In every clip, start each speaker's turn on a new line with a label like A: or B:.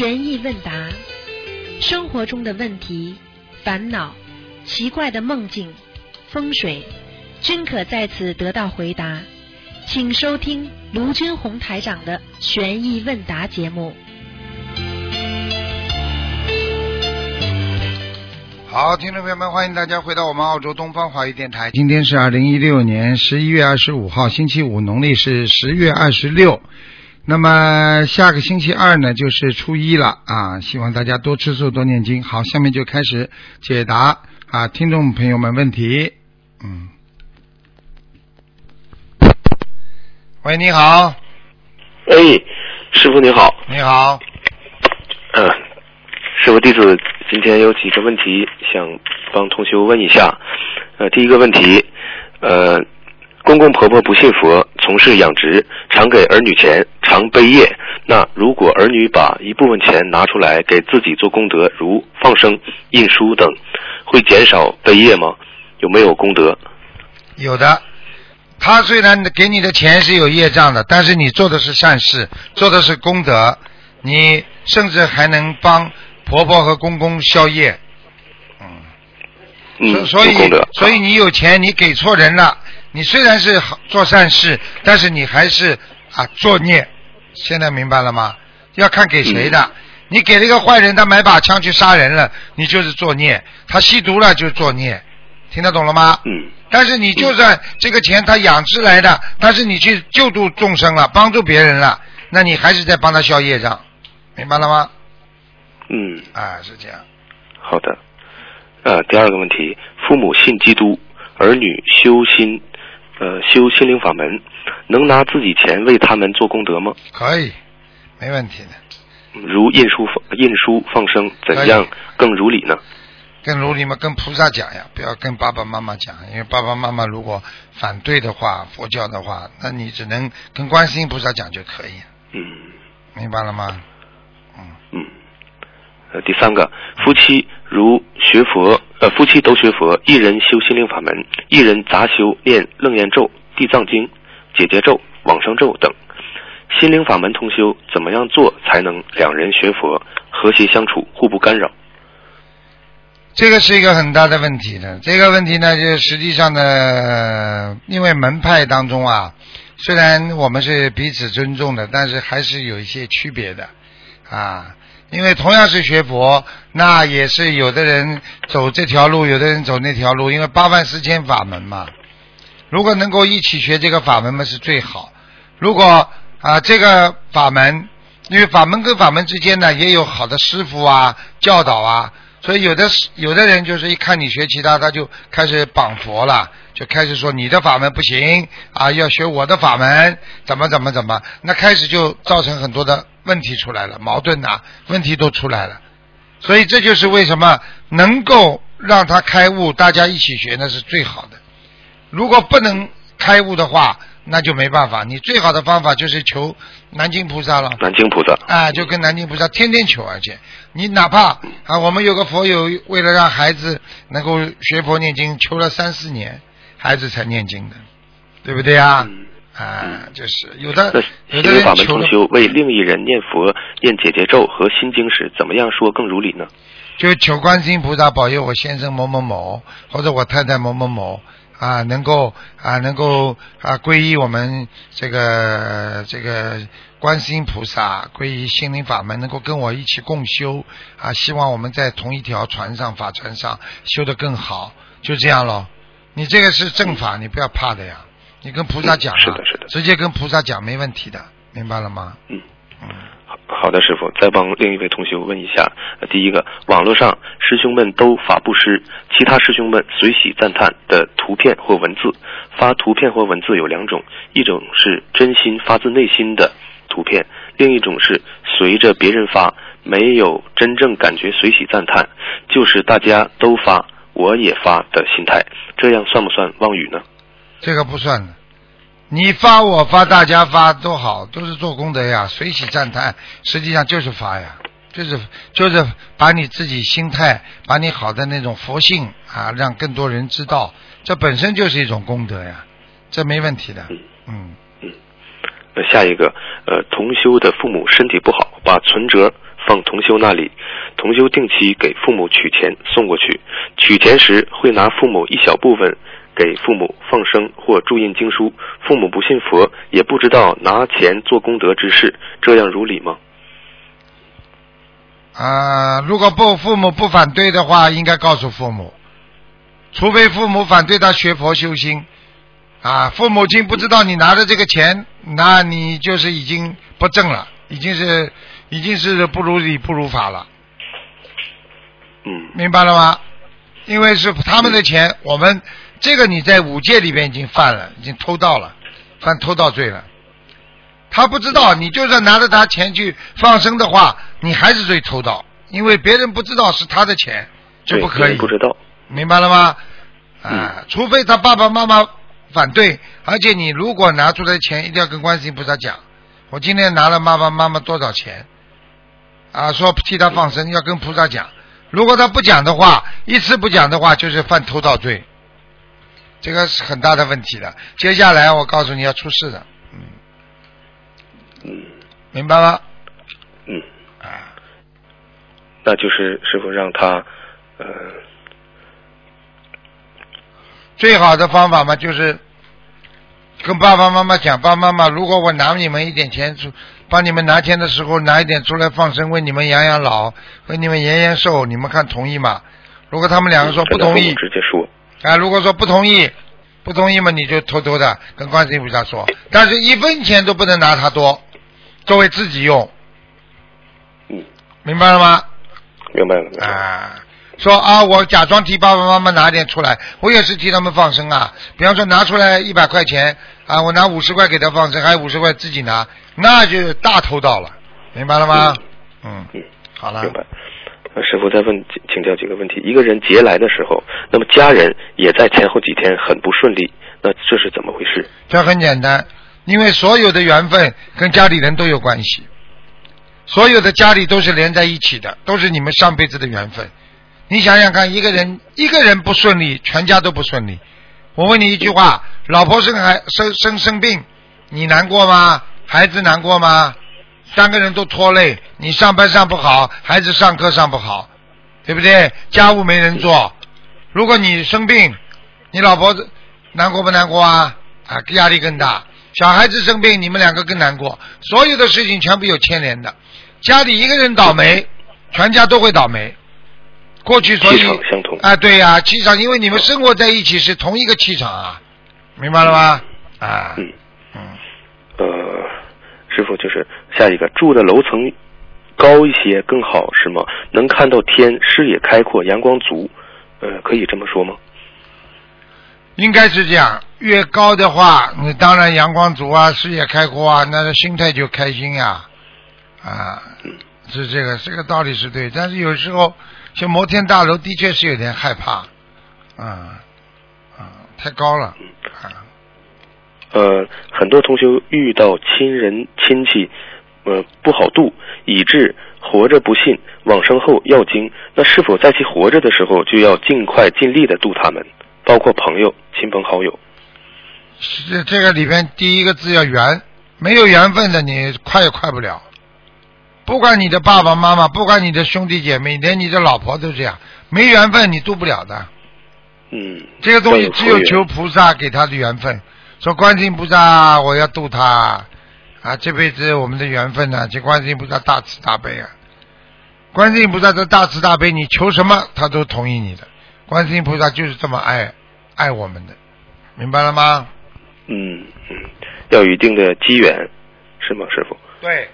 A: 悬疑问答，生活中的问题、烦恼、奇怪的梦境、风水，均可在此得到回答。请收听卢军红台长的悬疑问答节目。
B: 好，听众朋友们，欢迎大家回到我们澳洲东方华语电台。今天是二零一六年十一月二十五号，星期五，农历是十月二十六。那么下个星期二呢，就是初一了啊！希望大家多吃素，多念经。好，下面就开始解答啊，听众朋友们问题。嗯，喂，你好，
C: 哎，师傅你好，
B: 你好，
C: 嗯、师傅弟子今天有几个问题想帮同学问一下。呃，第一个问题，呃，公公婆婆不信佛，从事养殖，常给儿女钱，常背业。那如果儿女把一部分钱拿出来给自己做功德，如放生、印书等，会减少背业吗？有没有功德？
B: 有的。他虽然给你的钱是有业障的，但是你做的是善事，做的是功德，你甚至还能帮婆婆和公公消业。嗯，
C: 嗯，
B: 所所以。所以你有钱，你给错人了。你虽然是好做善事，但是你还是啊作孽。现在明白了吗？要看给谁的。
C: 嗯
B: 你给了一个坏人，他买把枪去杀人了，你就是作孽；他吸毒了就是作孽，听得懂了吗？
C: 嗯
B: 但是你就算这个钱他养殖来的，但是你去救助众生了，帮助别人了，那你还是在帮他消业障，明白了吗？
C: 嗯，
B: 啊，是这样。
C: 好的。呃，第二个问题，父母信基督，儿女修心，呃，修心灵法门，能拿自己钱为他们做功德吗？
B: 可以，没问题的。
C: 如印书放印书放生，怎样更如理呢？
B: 更如理嘛跟菩萨讲呀，不要跟爸爸妈妈讲，因为爸爸妈妈如果反对的话，佛教的话，那你只能跟观世音菩萨讲就可以，
C: 嗯
B: 明白了吗？
C: 嗯。呃，第三个，夫妻如学佛，呃，夫妻都学佛，一人修心灵法门，一人杂修念楞严咒、地藏经、解结咒、往生咒等。心灵法门通修，怎么样做才能两人学佛，和谐相处，互不干扰？
B: 这个是一个很大的问题的。这个问题呢，就实际上呢，因为门派当中啊，虽然我们是彼此尊重的，但是还是有一些区别的啊。因为同样是学佛，那也是有的人走这条路，有的人走那条路，因为八万四千法门嘛。如果能够一起学这个法门嘛，是最好。如果啊这个法门，因为法门跟法门之间呢，也有好的师傅啊教导啊，所以有的有的人就是一看你学其他，他就开始绑佛了，就开始说你的法门不行啊，要学我的法门，怎么怎么怎么，那开始就造成很多的问题出来了，矛盾呐、问题都出来了。所以这就是为什么能够让他开悟，大家一起学那是最好的。如果不能开悟的话，那就没办法。你最好的方法就是求南京菩萨了。
C: 南京菩萨，
B: 啊，就跟南京菩萨天天求，而且你哪怕啊，我们有个佛友为了让孩子能够学佛念经，求了三四年，孩子才念经的，对不对啊？
C: 嗯，
B: 啊，就是有的
C: 那
B: 有的人
C: 心灵法门
B: 求了
C: 同修为另一人念佛、念解结咒和心经时，怎么样说更如理呢？
B: 就求观世音菩萨保佑我先生某某某或者我太太某某某啊，能够啊能够啊皈依我们这个这个观世音菩萨，皈依心灵法门，能够跟我一起共修啊，希望我们在同一条船上法船上修得更好，就这样咯。你这个是正法，你不要怕的呀，你跟菩萨讲、啊
C: 是的是的
B: 直接跟菩萨讲没问题的，明白了吗？
C: 嗯
B: 嗯。
C: 好好的，师傅，再帮另一位同学问一下。呃第一个，网络上师兄们都法布施，其他师兄们随喜赞叹的图片或文字，发图片或文字有两种，一种是真心发自内心的图片，另一种是随着别人发，没有真正感觉随喜赞叹，就是大家都发，我也发的心态，这样算不算妄语呢？
B: 这个不算的。你发我发大家发都好，都是做功德呀，随喜赞叹，实际上就是发呀，就是就是把你自己心态，把你好的那种佛性啊，让更多人知道，这本身就是一种功德呀，这没问题的。嗯，
C: 嗯。那，下一个，呃，同修的父母身体不好，把存折放同修那里，同修定期给父母取钱送过去，取钱时会拿父母一小部分给父母放生或注印经书，父母不信佛，也不知道拿钱做功德之事，这样如理吗？
B: 啊，如果不父母不反对的话，应该告诉父母，除非父母反对他学佛修心。啊，父母亲不知道你拿着这个钱，那你就是已经不正了，已经是已经是不如理不如法了，
C: 嗯
B: 明白了吗？因为是他们的钱，我们这个你在五戒里边已经犯了，已经偷盗了，犯偷盗罪了。他不知道，你就算拿着他钱去放生的话，你还是罪偷盗，因为别人不知道是他的钱，就，不可以。
C: 不知道。
B: 明白了吗？啊，除非他爸爸妈妈反对，而且你如果拿出来的钱，一定要跟观世音菩萨讲，我今天拿了爸爸妈妈多少钱，啊，说替他放生，要跟菩萨讲。如果他不讲的话，一次不讲的话，就是犯偷盗罪，这个是很大的问题的。接下来我告诉你要出事的，嗯，
C: 嗯
B: 明白吗？
C: 嗯，
B: 啊，
C: 那就是师傅让他，呃，
B: 最好的方法嘛，就是跟爸爸妈妈讲，爸爸妈妈，如果我拿你们一点钱出，帮你们拿钱的时候拿一点出来放生，为你们养养老，为你们延延寿，你们看同意吗？如果他们两个说不同意，
C: 直接说。
B: 啊，如果说不同意，不同意嘛，你就偷偷的跟观世音菩萨说，但是一分钱都不能拿他多，作为自己用，
C: 嗯，
B: 明白了吗？
C: 明白了。明白了
B: 啊，说啊，我假装替爸爸妈妈拿点出来，我也是替他们放生啊。比方说拿出来一百块钱啊，我拿五十块给他放生，还有五十块自己拿，那就大偷盗了，明白了吗？嗯，
C: 嗯，
B: 好了
C: 明，白。呃师傅再问请请教几个问题。一个人劫来的时候，那么家人也在前后几天很不顺利，那这是怎么回事？
B: 这很简单，因为所有的缘分跟家里人都有关系，所有的家里都是连在一起的，都是你们上辈子的缘分。你想想看，一个人一个人不顺利，全家都不顺利。我问你一句话：老婆生孩生生生病，你难过吗？孩子难过吗？三个人都拖累，你上班上不好，孩子上课上不好，对不对？家务没人做。如果你生病，你老婆难过不难过啊？啊，压力更大。小孩子生病，你们两个更难过。所有的事情全部有牵连的。家里一个人倒霉，全家都会倒霉。过去所以啊，对呀、气场，因为你们生活在一起是同一个气场啊，明白了吗？啊，
C: 嗯
B: 嗯，
C: 呃，师傅就是下一个住的楼层高一些更好是吗？能看到天，视野开阔，阳光足，呃，可以这么说吗？
B: 应该是这样。越高的话，你当然阳光足啊，视野开阔啊，那个心态就开心呀、啊，是这个这个道理是对。但是有时候像摩天大楼的确是有点害怕，啊啊，太高了啊。
C: 呃，很多同学遇到亲人亲戚，呃不好度，以致活着不信，往生后要经。那是否在其活着的时候就要尽快尽力的度他们，包括朋友、亲朋好友？
B: 这这个里边第一个字要缘，没有缘分的你快也快不了。不管你的爸爸妈妈，不管你的兄弟姐妹，连你的老婆都这样，没缘分你渡不了的。
C: 嗯，
B: 这个东西只有求菩萨给他的缘分。说观世音菩萨，我要渡他啊！这辈子我们的缘分呢、请观世音菩萨大慈大悲啊！观世音菩萨的大慈大悲，你求什么他都同意你的。观世音菩萨就是这么爱爱我们的，明白了吗？
C: 嗯嗯，要有一定的机缘，是吗，师傅？
B: 对，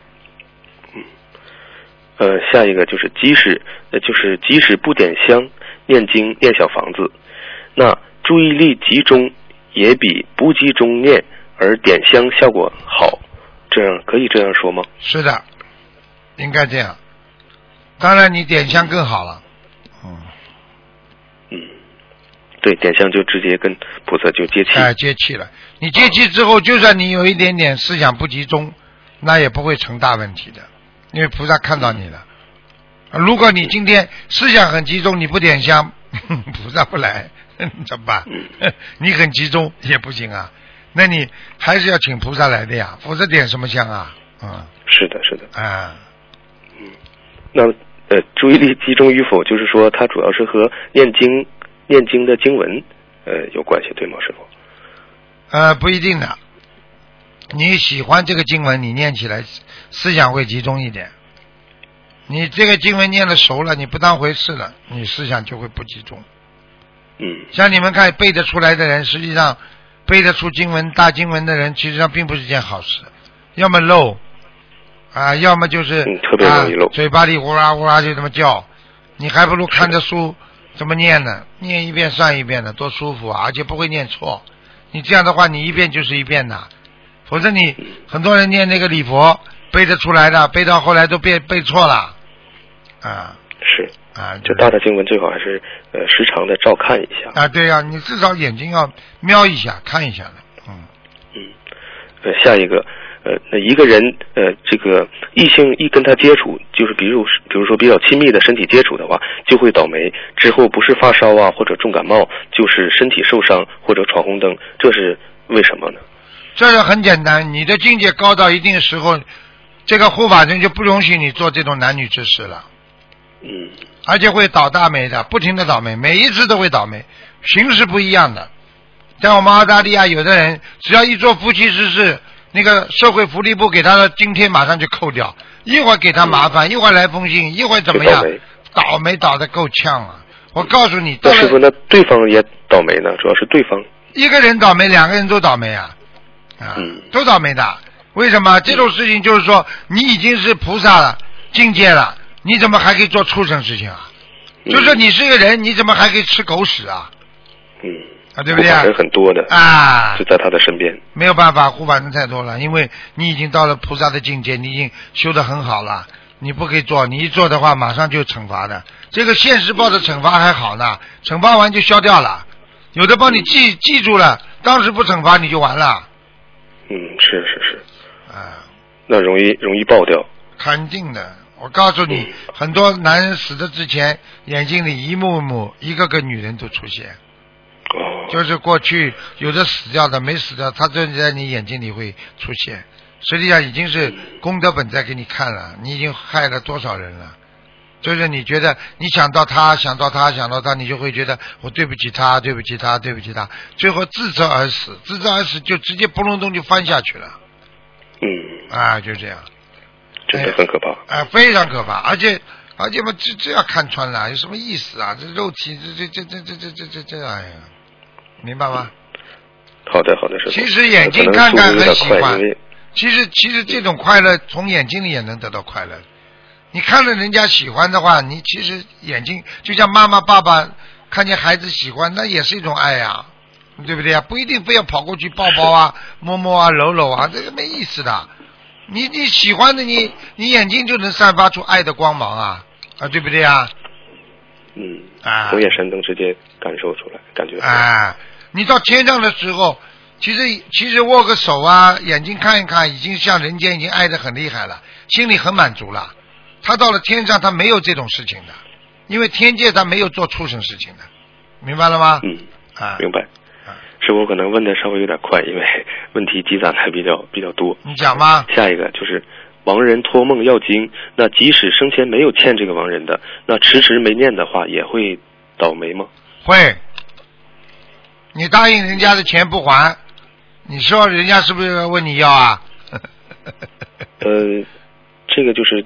C: 呃，下一个就是即使，呃，就是即使不点香、念经、念小房子，那注意力集中也比不集中念而点香效果好，这样可以这样说吗？
B: 是的，应该这样。当然，你点香更好了。嗯，
C: 嗯，对，点香就直接跟菩萨就接气。
B: 哎，接气了。你接气之后，就算你有一点点思想不集中，那也不会成大问题的，因为菩萨看到你了。如果你今天思想很集中，你不点香，菩萨不来，怎么办？你很集中也不行啊。那你还是要请菩萨来的呀，否则点什么香啊？嗯
C: 是的，是的。
B: 啊，嗯
C: 那呃，注意力集中与否，就是说它主要是和念经念经的经文呃有关系，对吗，师傅？
B: 呃，不一定的。你喜欢这个经文，你念起来思想会集中一点。你这个经文念的熟了，你不当回事了，你思想就会不集中。
C: 嗯
B: 像你们看背得出来的人，实际上背得出经文大经文的人，其实上并不是件好事，要么漏啊，要么就是、
C: 嗯特别容易漏
B: 啊，嘴巴里呼啦呼啦就这么叫，你还不如看着书怎么念呢？念一遍算一遍的，多舒服啊，而且不会念错。你这样的话，你一遍就是一遍呐，否则你很多人念那个礼佛背得出来的，背到后来都背背错了啊
C: 是，
B: 啊，
C: 就大的经文最好还是呃时常的照看一下。
B: 啊，对呀、你至少眼睛要瞄一下、看一下的，嗯，
C: 嗯，呃，下一个，呃，那一个人，呃，这个异性一跟他接触，就是比如比如说比较亲密的身体接触的话，就会倒霉。之后不是发烧啊，或者重感冒，就是身体受伤或者闯红灯，这是为什么呢？
B: 这个很简单，你的境界高到一定时候，这个护法神就不容许你做这种男女之事了，
C: 嗯
B: 而且会倒大霉的，不停的倒霉，每一次都会倒霉，形式不一样的。像我们澳大利亚有的人，只要一做夫妻之事，那个社会福利部给他的津贴马上就扣掉，一会儿给他麻烦，一会儿来封信，一会儿怎么样
C: 倒霉，
B: 倒的够呛啊！我告诉你，到
C: 那师傅，
B: 了
C: 那对方也倒霉呢？主要是对方。
B: 一个人倒霉，两个人都倒霉啊，啊，
C: 嗯
B: 都倒霉的。为什么？这种事情就是说，你已经是菩萨了，境界了，你怎么还可以做畜生事情啊？
C: 嗯
B: 就是说你是个人，你怎么还可以吃狗屎啊？
C: 嗯，
B: 啊，对不对啊
C: 人？很多的，
B: 啊
C: 就，在他的身边。
B: 没有办法，护法人太多了，因为你已经到了菩萨的境界，你已经修得很好了，你不可以做，你一做的话，马上就惩罚的。这个现实报的惩罚还好呢，惩罚完就消掉了，有的帮你记记住了，当时不惩罚你就完了，
C: 嗯，是是是，
B: 啊，
C: 那容易容易爆掉。
B: 肯定的。我告诉你，很多男人死的之前，眼睛里一幕幕一个个女人都出现，
C: 哦，
B: 就是过去有的死掉的没死掉，他就在你眼睛里会出现。实际上已经是功德本在给你看了，你已经害了多少人了。就是你觉得你想到他，想到他，想到他，你就会觉得我对不起他，对不起他，对不起他，最后自责而死，自责而死就直接扑隆咚就翻下去了
C: 嗯，
B: 啊，就这样。
C: 真的很可怕。
B: 啊，非常可怕，而且而且嘛，这这要看穿了，有什么意思啊？这肉体，这这这这这这这这这，哎呀，明白吗？
C: 好的，好的，是。
B: 其实眼睛看看很喜欢其实其实这种快乐从眼睛里也能得到快乐。你看着人家喜欢的话，你其实眼睛就像妈妈爸爸看见孩子喜欢，那也是一种爱呀、对不对呀？不一定非要跑过去抱抱啊、摸摸啊、搂搂啊，这个没意思的。你你喜欢的你，你眼睛就能散发出爱的光芒啊啊，对不对啊？
C: 嗯，
B: 啊
C: 从眼神能直接感受出来，感觉。
B: 啊，你到天上的时候，其实其实握个手啊，眼睛看一看，已经像人间已经爱的很厉害了，心里很满足了。他到了天上，他没有这种事情的，因为天界他没有做畜生事情的，明白了吗？
C: 嗯，
B: 啊，
C: 明白
B: 啊。
C: 师傅可能问的稍微有点快，因为问题积攒的比较比较多。
B: 你讲吧。
C: 下一个就是亡人托梦要经，那即使生前没有欠这个亡人的，那迟迟没念的话，也会倒霉吗？
B: 会，你答应人家的钱不还，你说人家是不是问你要啊？
C: 呃，这个就是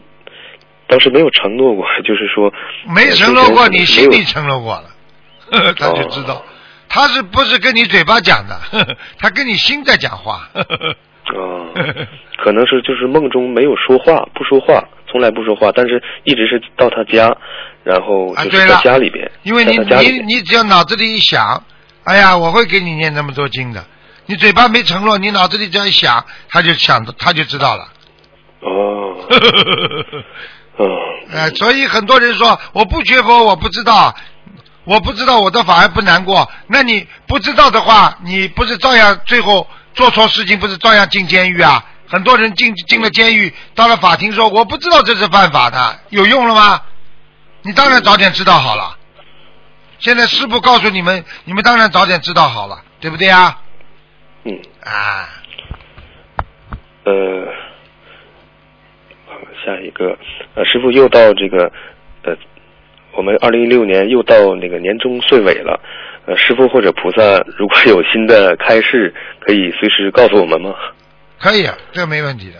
C: 当时没有承诺过，就是说
B: 没承诺过，
C: 呃
B: 你心里承诺过了，呵呵他就知道，他是不是跟你嘴巴讲的？他跟你心在讲话。呵呵呵
C: 啊、可能是就是梦中没有说话，不说话，从来不说话，但是一直是到他家，然后
B: 啊，
C: 就是在，家里边，
B: 因为你你你只要脑子里一想，哎呀，我会给你念那么多经的，你嘴巴没承诺，你脑子里这样一想，他就想他就知道了。
C: 哦，嗯，
B: 呃，所以很多人说我不学佛，我不知道，我不知道我的法而不难过。那你不知道的话，你不是照样最后做错事情，不是照样进监狱啊？很多人进进了监狱，到了法庭说我不知道这是犯法的，有用了吗？你当然早点知道好了。现在师傅告诉你们，你们当然早点知道好了，对不对啊？
C: 嗯，
B: 啊，
C: 呃，下下一个，呃，师傅又到这个，呃，我们二零一六年又到那个年终岁尾了，呃，师傅或者菩萨如果有新的开示，可以随时告诉我们吗？
B: 可以，啊这没问题的。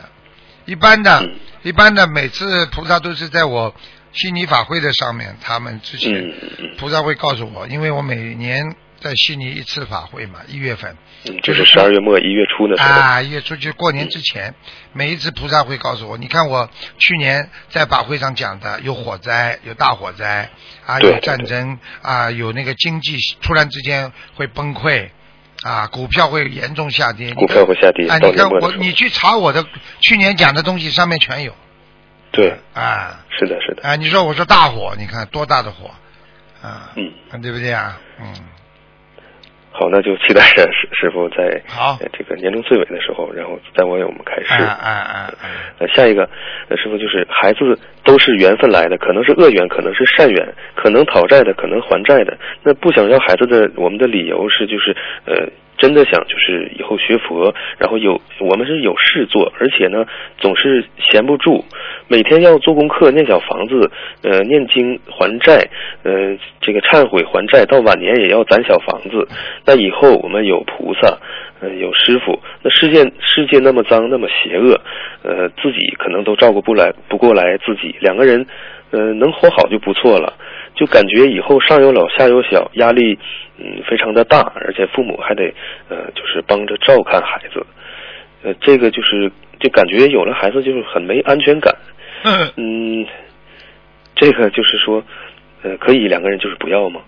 B: 一般的，
C: 嗯
B: 一般的，每次菩萨都是在我悉尼法会的上面，他们之前、菩萨会告诉我，因为我每年在悉尼一次法会嘛，一月份。
C: 嗯，就是十二月末一月初的时候，
B: 啊，一月初就过年之前，每一次菩萨会告诉我，你看我去年在法会上讲的，有火灾，有大火灾啊，有战争啊，有那个经济突然之间会崩溃。啊，股票会严重下跌，
C: 股票会下跌
B: 啊，你看我，你去查我的去年讲的东西，上面全有。
C: 对，
B: 啊。
C: 是的，是的，
B: 啊！你说我说大火，你看多大的火。啊，
C: 嗯，
B: 啊对不对啊？嗯，
C: 好，那就期待着师师傅在这个年终岁尾的时候，然后再为我们开示。
B: 啊啊啊啊！
C: 呃，下一个，呃，师傅就是孩子都是缘分来的，可能是恶缘，可能是善缘，可能讨债的，可能还债的。那不想要孩子的，我们的理由是就是呃，真的想就是以后学佛，然后有我们是有事做，而且呢总是闲不住，每天要做功课、念小房子，呃，念经还债，呃，这个忏悔还债，到晚年也要攒小房子。那以后我们有菩萨，呃，有师傅，那世界世界那么脏，那么邪恶，呃，自己可能都照顾不来不过来自己，两个人，呃，能活好就不错了。就感觉以后上有老下有小，压力嗯非常的大，而且父母还得呃就是帮着照看孩子，呃，这个就是就感觉有了孩子就是很没安全感，
B: 嗯
C: 嗯，这个就是说，呃，可以两个人就是不要吗？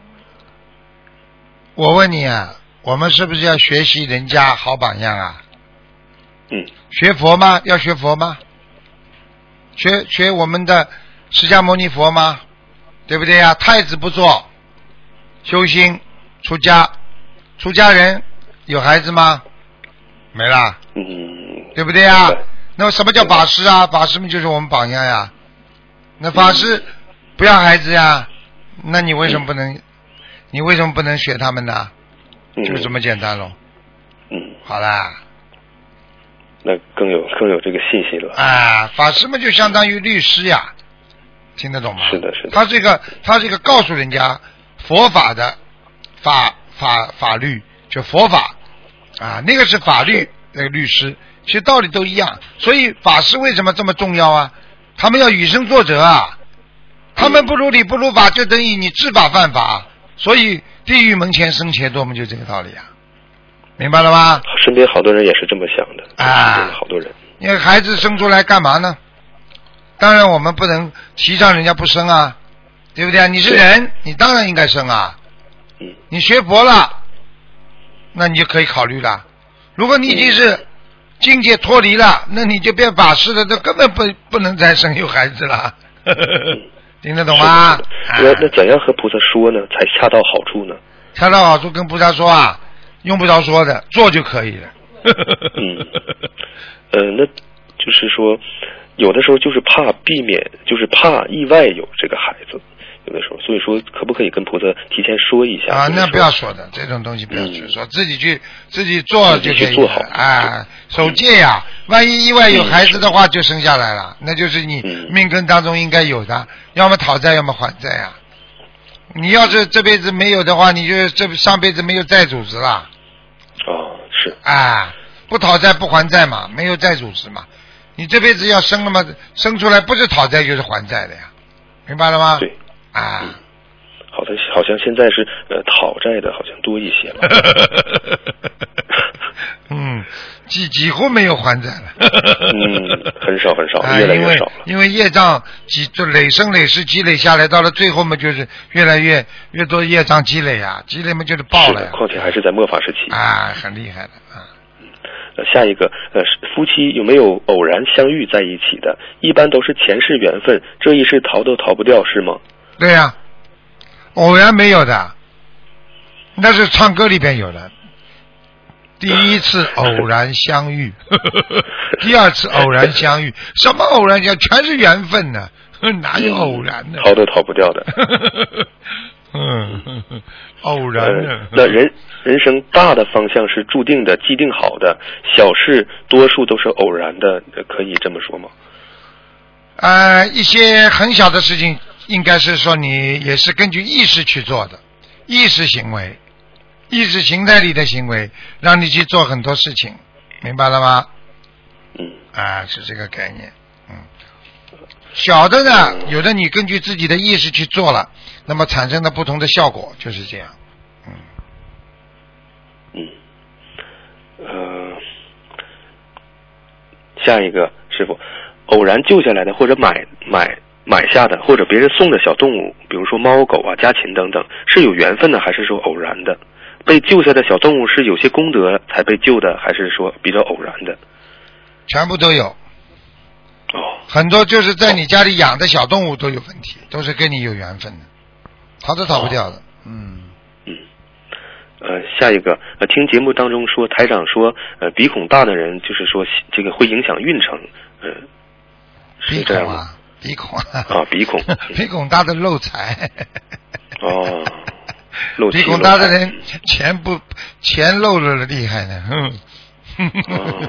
B: 我问你啊，我们是不是要学习人家好榜样啊？
C: 嗯
B: 学佛吗？要学佛吗？学学我们的释迦牟尼佛吗？对不对呀、太子不做，修心出家，出家人有孩子吗？没啦，
C: 嗯，
B: 对不对呀、那么什么叫法师啊？法师们就是我们榜样呀。那法师不要孩子呀，那你为什么不能？你为什么不能学他们呢？
C: 嗯
B: 就这么简单喽。
C: 嗯，
B: 好啦，
C: 那更有更有这个信心了。
B: 啊，法师们就相当于律师呀，听得懂吗？
C: 是的是的
B: 他这个他这个告诉人家佛法的法法法律，就佛法啊，那个是法律那个律师，其实道理都一样。所以法师为什么这么重要啊？他们要以身作则啊，他们不如理不如法，就等于你知法犯法。所以地狱门前生钱多嘛，就这个道理啊，明白了吧？
C: 身边好多人也是这么想的
B: 啊
C: 好多人。
B: 因为孩子生出来干嘛呢？当然我们不能提倡人家不生啊，对不对啊？你是人，你当然应该生啊。
C: 嗯
B: 你学佛了，那你就可以考虑了。如果你已经是境界脱离了，那你就变法师了，这根本不不能再生有孩子了。听得懂吗？
C: 那那怎样和菩萨说呢，才恰到好处呢？
B: 恰到好处跟菩萨说啊，用不着说的，做就可以了。
C: 嗯，呃，那就是说，有的时候就是怕避免，就是怕意外有这个孩子，有的时候，所以说可不可以跟菩萨提前说一下？
B: 啊，那不要说的，这种东西不要去
C: 嗯
B: 说，自己去自己做就可以啊。守戒呀，万一意外有孩子的话，就生下来了，那就是你
C: 嗯
B: 命根当中应该有的，要么讨债，要么还债呀。你要是这辈子没有的话，你就这上辈子没有债主子了
C: 哦，是，
B: 啊，不讨债不还债嘛，没有债主子嘛。你这辈子要生了嘛，生出来不是讨债就是还债的呀，明白了吗？
C: 对，
B: 啊。
C: 好的好像现在是呃讨债的好像多一些了。
B: 嗯，几几乎没有还债了。
C: 嗯，很少很少，
B: 啊，
C: 越来越少了。
B: 因为业障积就累生累世积累下来，到了最后嘛，就是越来越越多业障积累啊，积累嘛就是爆，了呀，
C: 况且还是在末法时期。
B: 啊，很厉害的啊。
C: 呃，下一个，呃，夫妻有没有偶然相遇在一起的？一般都是前世缘分，这一世逃都逃不掉，是吗？
B: 对呀、偶然没有的，那是唱歌里边有的。第一次偶然相遇，第二次偶然相遇，什么偶然相？全是缘分呢，哪有偶然呢？
C: 逃都逃不掉的。
B: 嗯，偶然
C: 呃？，那人人生大的方向是注定的、既定好的，小事多数都是偶然的，呃可以这么说吗？
B: 呃，一些很小的事情，应该是说你也是根据意识去做的，意识行为，意识形态里的行为，让你去做很多事情，明白了吗？
C: 嗯
B: 啊，是这个概念。嗯，小的呢，有的你根据自己的意识去做了，那么产生的不同的效果就是这样。嗯，
C: 嗯，呃，下一个师傅，偶然救下来的或者买买买下的或者别人送的小动物，比如说猫狗啊、家禽等等，是有缘分的还是说偶然的？被救下的小动物是有些功德才被救的，还是说比较偶然的？
B: 全部都有，
C: 哦，
B: 很多就是在你家里养的小动物都有问题，都是跟你有缘分的，逃都逃不掉的。嗯，
C: 嗯，呃，下一个，呃，听节目当中说台长说，呃，鼻孔大的人就是说这个会影响运程，呃，是这样吗？
B: 鼻孔啊，
C: 啊鼻孔
B: 鼻孔大的漏财。
C: 哦，
B: 鼻孔大的人钱不钱漏了厉害呢，嗯。
C: 哦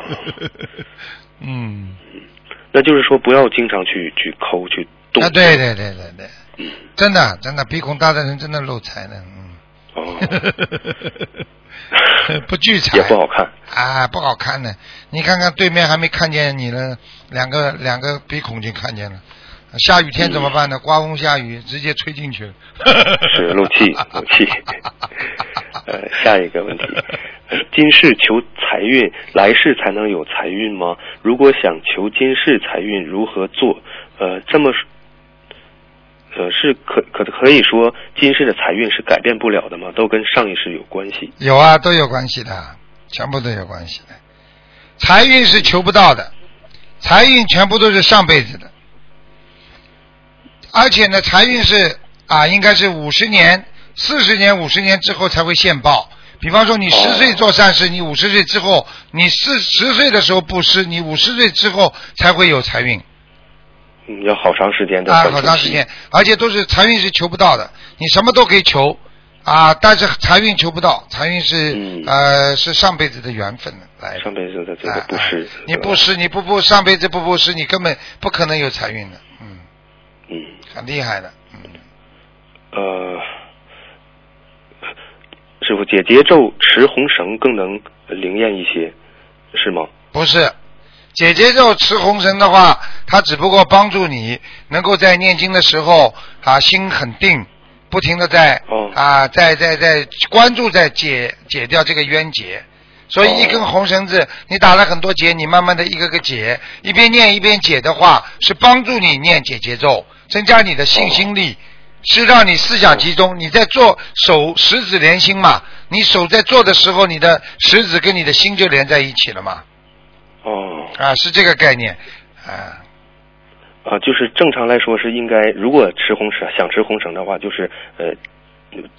B: 嗯，
C: 那就是说不要经常去去抠去动。
B: 啊，对对对对对，
C: 嗯，
B: 真的真的鼻孔大的人真的漏财的，
C: 哦，
B: 嗯，不聚财
C: 也不好看。
B: 啊，不好看呢。你看看对面还没看见你呢，两个两个鼻孔就看见了。下雨天怎么办呢？刮风下雨直接吹进去了。
C: 是漏气漏气。呃，下一个问题，呃今世求财运，来世才能有财运吗？如果想求今世财运，如何做？呃，这么说，呃，是可可可以说今世的财运是改变不了的吗？都跟上一世有关系。
B: 有啊，都有关系的，全部都有关系的。财运是求不到的，财运全部都是上辈子的，而且呢，财运是啊，应该是五十年、四十年、五十年之后才会现报。比方说，你十岁做善事，你五十岁之后，你四十岁的时候布施，你五十岁之后才会有财运。
C: 嗯，要好长时间的
B: 啊，好长时间，而且都是财运是求不到的，你什么都可以求啊，但是财运求不到，财运是、
C: 嗯。
B: 呃是上辈子的缘分来的。
C: 上辈子的这个
B: 啊
C: 布施
B: 啊，你布施，你不布上辈子不布施，你根本不可能有财运的，嗯，
C: 嗯。
B: 很厉害的，嗯，
C: 呃，师傅解结咒持红绳更能灵验一些，是吗？
B: 不是。姐姐咒持红绳的话，它只不过帮助你能够在念经的时候啊心很定，不停的在、
C: 哦
B: 啊在在在关注在解解掉这个冤结。所以一根
C: 哦
B: 红绳子，你打了很多结，你慢慢的一个个解，一边念一边解的话，是帮助你念解结咒，增加你的信心力，是让你思想集中。你在做手十指连心嘛，你手在做的时候，你的食指跟你的心就连在一起了嘛。
C: 哦，
B: 啊，是这个概念，啊，
C: 啊，就是正常来说是应该，如果吃红绳想吃红绳的话，就是呃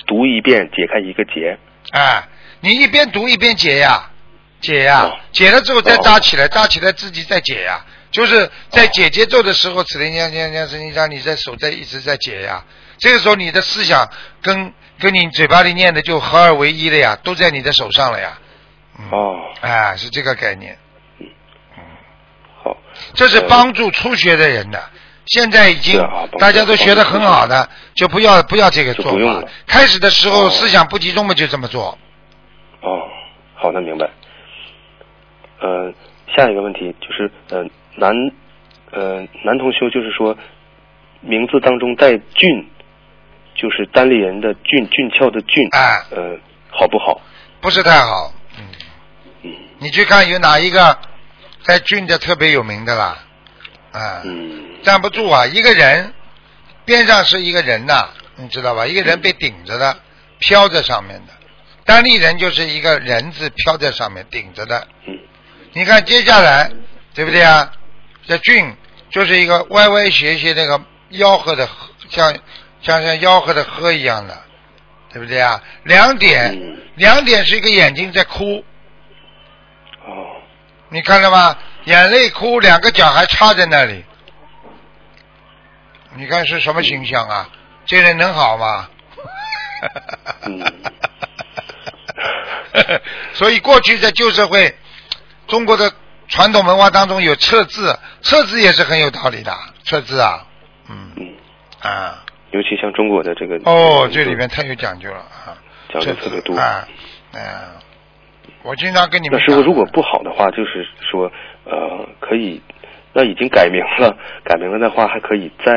C: 读一遍解开一个结。
B: 啊，你一边读一边解呀，解呀，
C: 哦。
B: 解了之后再扎起来，扎起来自己再解呀，就是在解节奏的时候，此灵将将将神经将你在手在一直在解呀，这个时候你的思想跟跟你嘴巴里念的就合二为一了呀，都在你的手上了呀，嗯，
C: 哦，
B: 啊，是这个概念，嗯
C: 好，
B: 这是帮助初学的人的。现在已经大家都学得很好的，就不要不要这个做
C: 不用了。
B: 开始的时候
C: 哦
B: 思想不集中嘛，就这么做。
C: 哦，好的，明白。呃，下一个问题就是呃男呃男同修就是说名字当中带俊，就是单立人的俊俊俏的俊，
B: 哎
C: 呃好不好？
B: 不是太好。嗯，
C: 嗯
B: 你去看有哪一个在俊的特别有名的啦？啊，
C: 嗯
B: 站不住啊！一个人边上是一个人呐、你知道吧？一个人被顶着的，飘在上面的。单立人就是一个人字飘在上面顶着的。
C: 嗯
B: 你看接下来，对不对啊？这俊就是一个歪歪斜斜那个吆喝的，像像像吆喝的喝一样的，对不对啊？两点，
C: 嗯
B: 两点是一个眼睛在哭，
C: 哦
B: 你看到吗？眼泪哭，两个脚还插在那里，你看是什么形象啊？这人能好吗？
C: 嗯
B: 所以过去在旧社会，中国的传统文化当中有测字，测字也是很有道理的。测字啊，嗯
C: 嗯，
B: 啊，
C: 尤其像中国的这个
B: 哦，这里面太有讲究了啊，
C: 讲究特别多。
B: 啊，嗯、我经常跟你们
C: 那师傅如果不好的话，就是说呃可以，那已经改名了，改名了的话还可以再，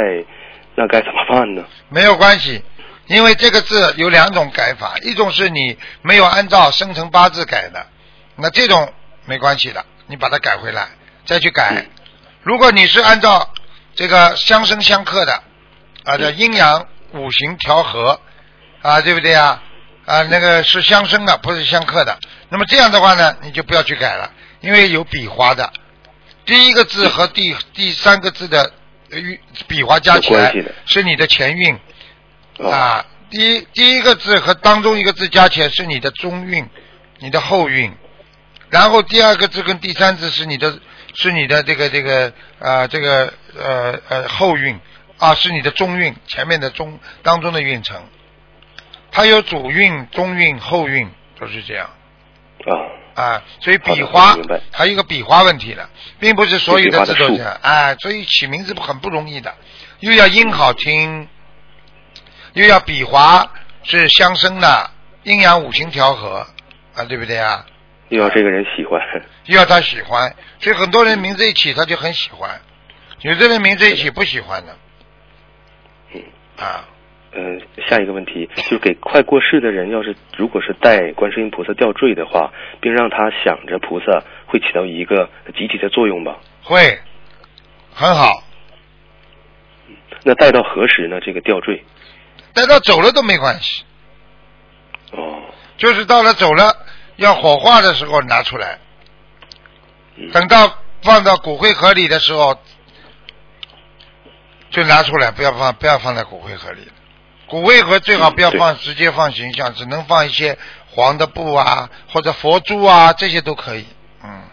C: 那该怎么办呢？
B: 没有关系，因为这个字有两种改法，一种是你没有按照生辰八字改的，那这种没关系的，你把它改回来再去改。如果你是按照这个相生相克的啊，叫阴阳五行调和啊，对不对啊？啊，那个是相生的，不是相克的。那么这样的话呢，你就不要去改了，因为有笔画的，第一个字和第第三个字的呃运笔画加起来是你的前运。
C: 哦
B: 啊，第一第一个字和当中一个字加起来是你的中韵，你的后韵，然后第二个字跟第三字是你的是你的这个这个呃这个呃呃后运啊是你的中运，前面的中当中的运程，它有主运、中运、后运都是这样。
C: 啊，
B: 啊，所以笔
C: 好
B: 画还有一个笔画问题了，并不是所有的字都这样。啊，所以起名字很不容易的，又要音好听。又要笔划是相生的，阴阳五行调和啊，对不对啊？
C: 又要这个人喜欢，
B: 又要他喜欢，所以很多人名字一起他就很喜欢，有的人名字一起不喜欢的
C: 嗯。
B: 啊。
C: 呃，下一个问题就是给快过世的人，要是如果是带观世音菩萨吊坠的话，并让他想着菩萨，会起到一个集体的作用吧？
B: 会很好，
C: 那带到何时呢？这个吊坠？
B: 带到走了都没关系，
C: 哦，
B: 就是到了走了要火化的时候拿出来，
C: 嗯
B: 等到放到骨灰盒里的时候就拿出来，不要放不要放在骨灰盒里。骨灰盒最好不要放，直接放形象，只能放一些黄的布啊，或者佛珠啊，这些都可以。嗯，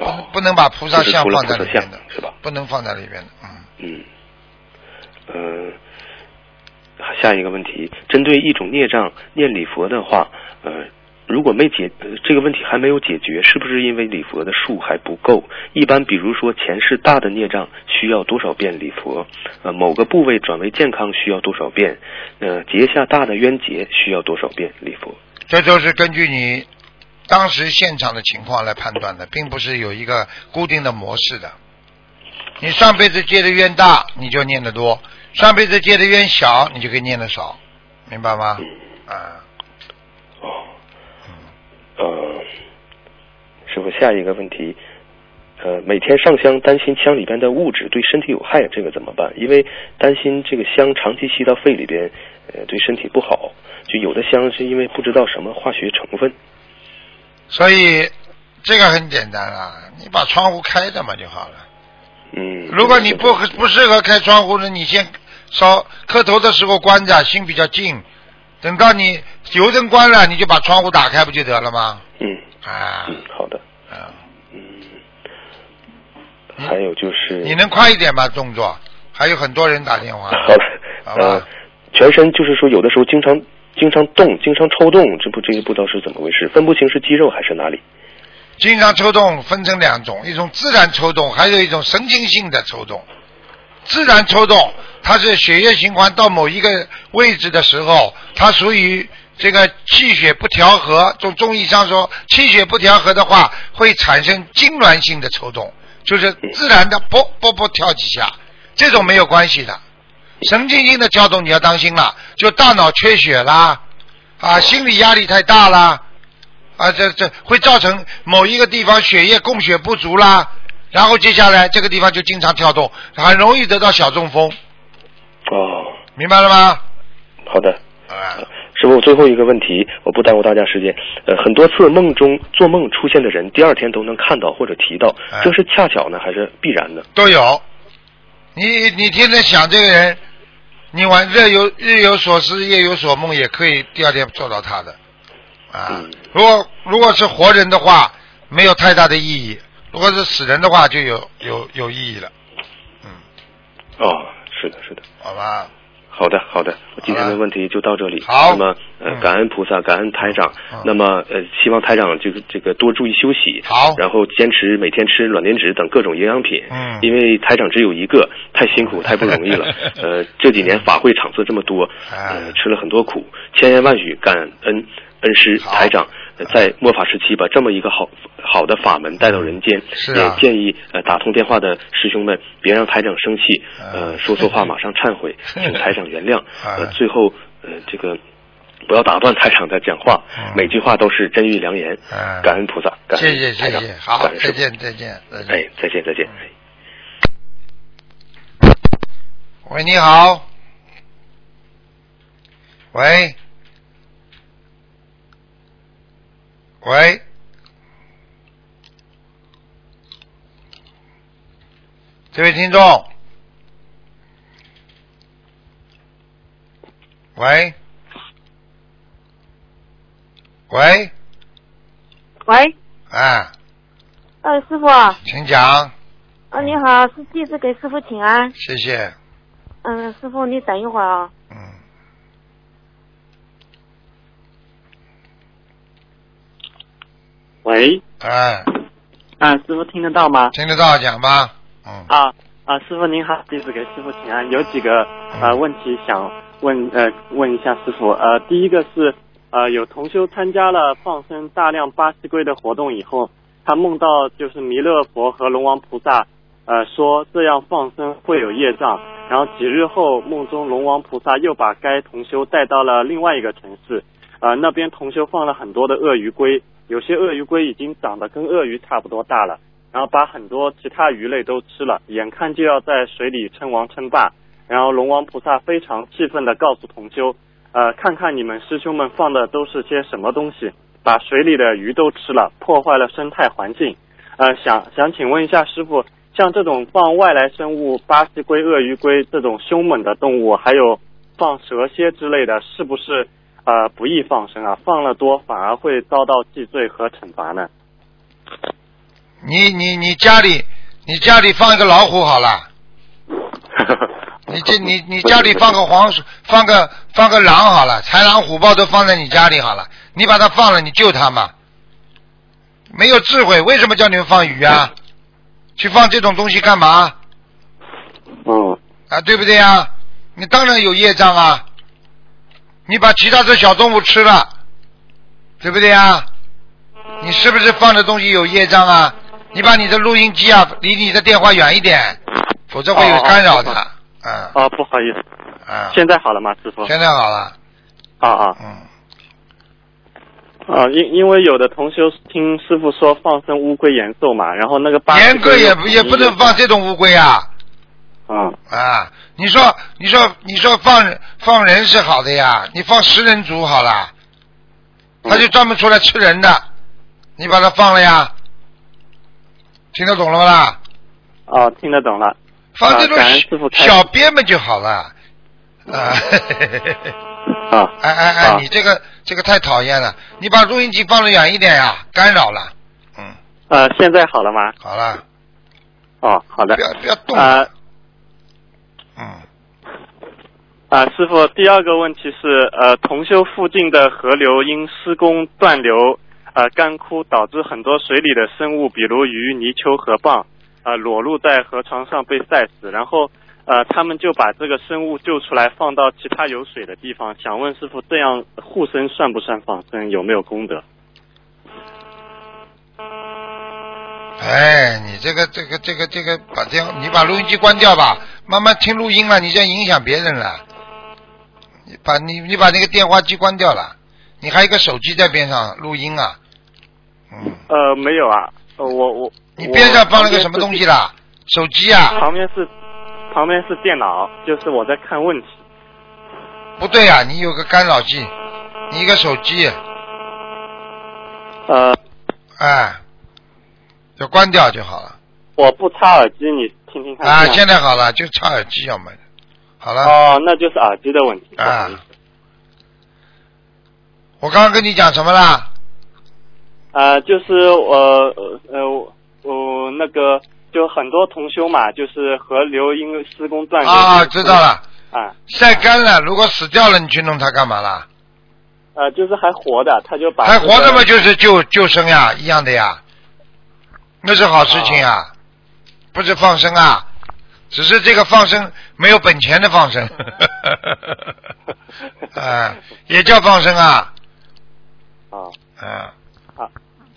C: 哦，
B: 不能把菩萨像放在里面的，
C: 是吧？
B: 不能放在里面的。嗯，
C: 嗯，呃，下一个问题，针对一种孽障念礼佛的话，呃，如果没解、呃这个问题还没有解决，是不是因为礼佛的数还不够？一般比如说前世大的孽障需要多少遍礼佛？呃，某个部位转为健康需要多少遍？呃，结下大的冤结需要多少遍礼佛？
B: 这都是根据你当时现场的情况来判断的，并不是有一个固定的模式的。你上辈子结的冤大，你就念得多；上辈子结的冤小，你就可以念得少，明白吗？啊，
C: 哦，呃，师傅，下一个问题，呃，每天上香担心香里边的物质对身体有害，这个怎么办？因为担心这个香长期吸到肺里边，呃，对身体不好。就有的香是因为不知道什么化学成分。
B: 所以这个很简单啊，你把窗户开着嘛就好了。
C: 嗯，
B: 如果你不不适合开窗户呢，你先烧磕头的时候关着，心比较静。等到你油灯关了，你就把窗户打开，不就得了吗？
C: 嗯
B: 啊
C: 嗯，好的，
B: 啊，
C: 嗯，还有就是
B: 你能快一点吗？动作？还有很多人打电话。
C: 好的，
B: 好吧
C: 呃，全身就是说有的时候经常经常动，经常抽动，这不这个不知道是怎么回事，分不清是肌肉还是哪里。
B: 经常抽动分成两种，一种自然抽动，还有一种神经性的抽动。自然抽动，它是血液循环到某一个位置的时候，它属于这个气血不调和。从中医上说，气血不调和的话，会产生痉挛性的抽动，就是自然的啵啵啵跳几下，这种没有关系的。神经性的跳动你要当心了，就大脑缺血啦，啊，心理压力太大啦，啊，这这会造成某一个地方血液供血不足啦，然后接下来这个地方就经常跳动，很容易得到小中风，
C: 哦，
B: 明白了吗？
C: 好的。
B: 啊，
C: 师傅，最后一个问题，我不耽误大家时间。呃，很多次梦中做梦出现的人，第二天都能看到或者提到，
B: 哎
C: 这是恰巧呢，还是必然的？
B: 都有。你你天天想这个人，你晚日有日有所思夜有所梦，也可以第二天做到他的。啊
C: 嗯，
B: 如果如果是活人的话，没有太大的意义；如果是死人的话，就有有有意义了。嗯，
C: 哦，是的，是的。
B: 好吧。
C: 好的，好的，我今天的问题就到这里。
B: 好
C: 那么呃
B: 嗯，
C: 感恩菩萨，感恩台长。
B: 嗯
C: 那么呃，希望台长这个这个多注意休息。
B: 好
C: 然后坚持每天吃卵磷脂等各种营养品。
B: 嗯
C: 因为台长只有一个，太辛苦，太不容易了。呃，这几年法会场次这么多，
B: 哎
C: 呃，吃了很多苦，千言万语感恩恩师台长。呃在末法时期，把这么一个好好的法门带到人间，
B: 是啊
C: 也建议呃打通电话的师兄们别让台长生气，呃
B: 嗯
C: 说错话马上忏悔，请台长原谅。呃，
B: 嗯
C: 最后呃这个不要打断台长的讲话
B: 嗯，
C: 每句话都是真玉良言
B: 嗯。
C: 感恩菩萨，感恩
B: 谢谢谢谢，好，再见再见再见。
C: 哎，再见再见。哎
B: 喂，你好。喂。喂。这位听众。喂。喂。
D: 喂，
B: 啊，
D: 呃，师傅，啊，
B: 请讲，啊
D: 你好，是弟子给师傅请安。
B: 谢谢。
D: 嗯，师傅，你等一会儿啊。
B: 嗯。
E: 喂，
B: 哎，
E: 啊，师傅听得到吗？
B: 听得到，讲吧。嗯。
E: 啊啊，师傅您好，弟子给师傅请安，有几个呃问题想问呃问一下师傅。呃，第一个是呃有同修参加了放生大量巴西龟的活动以后，他梦到就是弥勒佛和龙王菩萨呃说这样放生会有业障，然后几日后梦中龙王菩萨又把该同修带到了另外一个城市，呃那边同修放了很多的鳄鱼龟，有些鳄鱼龟已经长得跟鳄鱼差不多大了。然后把很多其他鱼类都吃了，眼看就要在水里称王称霸。然后龙王菩萨非常气愤地告诉同修，呃，看看你们师兄们放的都是些什么东西，把水里的鱼都吃了，破坏了生态环境。呃，想想请问一下师傅，像这种放外来生物，巴西龟、鳄鱼龟这种凶猛的动物，还有放蛇蝎之类的，是不是呃不宜放生啊？放了多反而会遭到记罪和惩罚呢？
B: 你你你家里你家里放一个老虎好了，你这你你家里放个黄鼠，放个放个狼好了，豺狼虎豹都放在你家里好了，你把它放了，你救它嘛？没有智慧，为什么叫你们放鱼啊？去放这种东西干嘛？
E: 嗯
B: 啊，对不对呀？你当然有业障啊！你把其他的小动物吃了，对不对啊？你是不是放的东西有业障啊？你把你的录音机啊离你的电话远一点，否则会有干扰的。
E: 哦
B: 啊
E: 哦，不好意思，
B: 啊！
E: 现在好了吗，师傅？
B: 现在好了，
E: 啊啊
B: 嗯，
E: 啊！因因为有的同修听师傅说放生乌龟延寿嘛，然后那个八
B: 严格也不也不能放这种乌龟啊！
E: 嗯
B: 啊，你说你说你说放放人是好的呀，你放食人族好了，他就专门出来吃人的，你把他放了呀，听得懂了吗啦？
E: 哦，听得懂了。
B: 放这种小鳖们就好了。啊，
E: 啊
B: 哎哎哎
E: 啊，
B: 你这个这个太讨厌了，你把录音机放的远一点呀，干扰了。嗯，
E: 呃，现在好了吗？
B: 好了，
E: 哦，好的
B: 不。要不要动。
E: 啊
B: 嗯，
E: 啊，师傅，第二个问题是，呃，同修附近的河流因施工断流，呃，干枯，导致很多水里的生物，比如鱼、泥鳅、河蚌，呃，裸露在河床上被晒死，然后，呃，他们就把这个生物救出来，放到其他有水的地方。想问师傅，这样护生算不算放生？有没有功德？
B: 哎，你这个这个这个这个，把电你把录音机关掉吧，慢慢听录音了，你这样影响别人了。你把你你把那个电话机关掉了，你还有一个手机在边上录音啊，嗯，
E: 呃，没有啊，呃，我我
B: 你边上放了个什么东西啦？手机啊？
E: 旁边是旁边是电脑，就是我在看问题。
B: 不对啊，你有个干扰器，你一个手机，
E: 呃，
B: 哎，就关掉就好了。
E: 我不插耳机，你听听看。
B: 啊，现在好了，就插耳机要么。好了，
E: 哦，那就是耳机的问题。
B: 啊我刚刚跟你讲什么啦？
E: 呃，就是我呃呃我那个就很多同修嘛，就是河流因为施工断流。
B: 啊，知道。了。
E: 啊，
B: 晒干了，如果死掉了，你去弄它干嘛啦？
E: 呃，就是还活的，他就把
B: 还活着嘛，就是救救生呀，一样的呀，那是好事情啊，不是放生啊，只是这个放生没有本钱的放生，啊，也叫放生啊，
E: 啊。
B: 啊，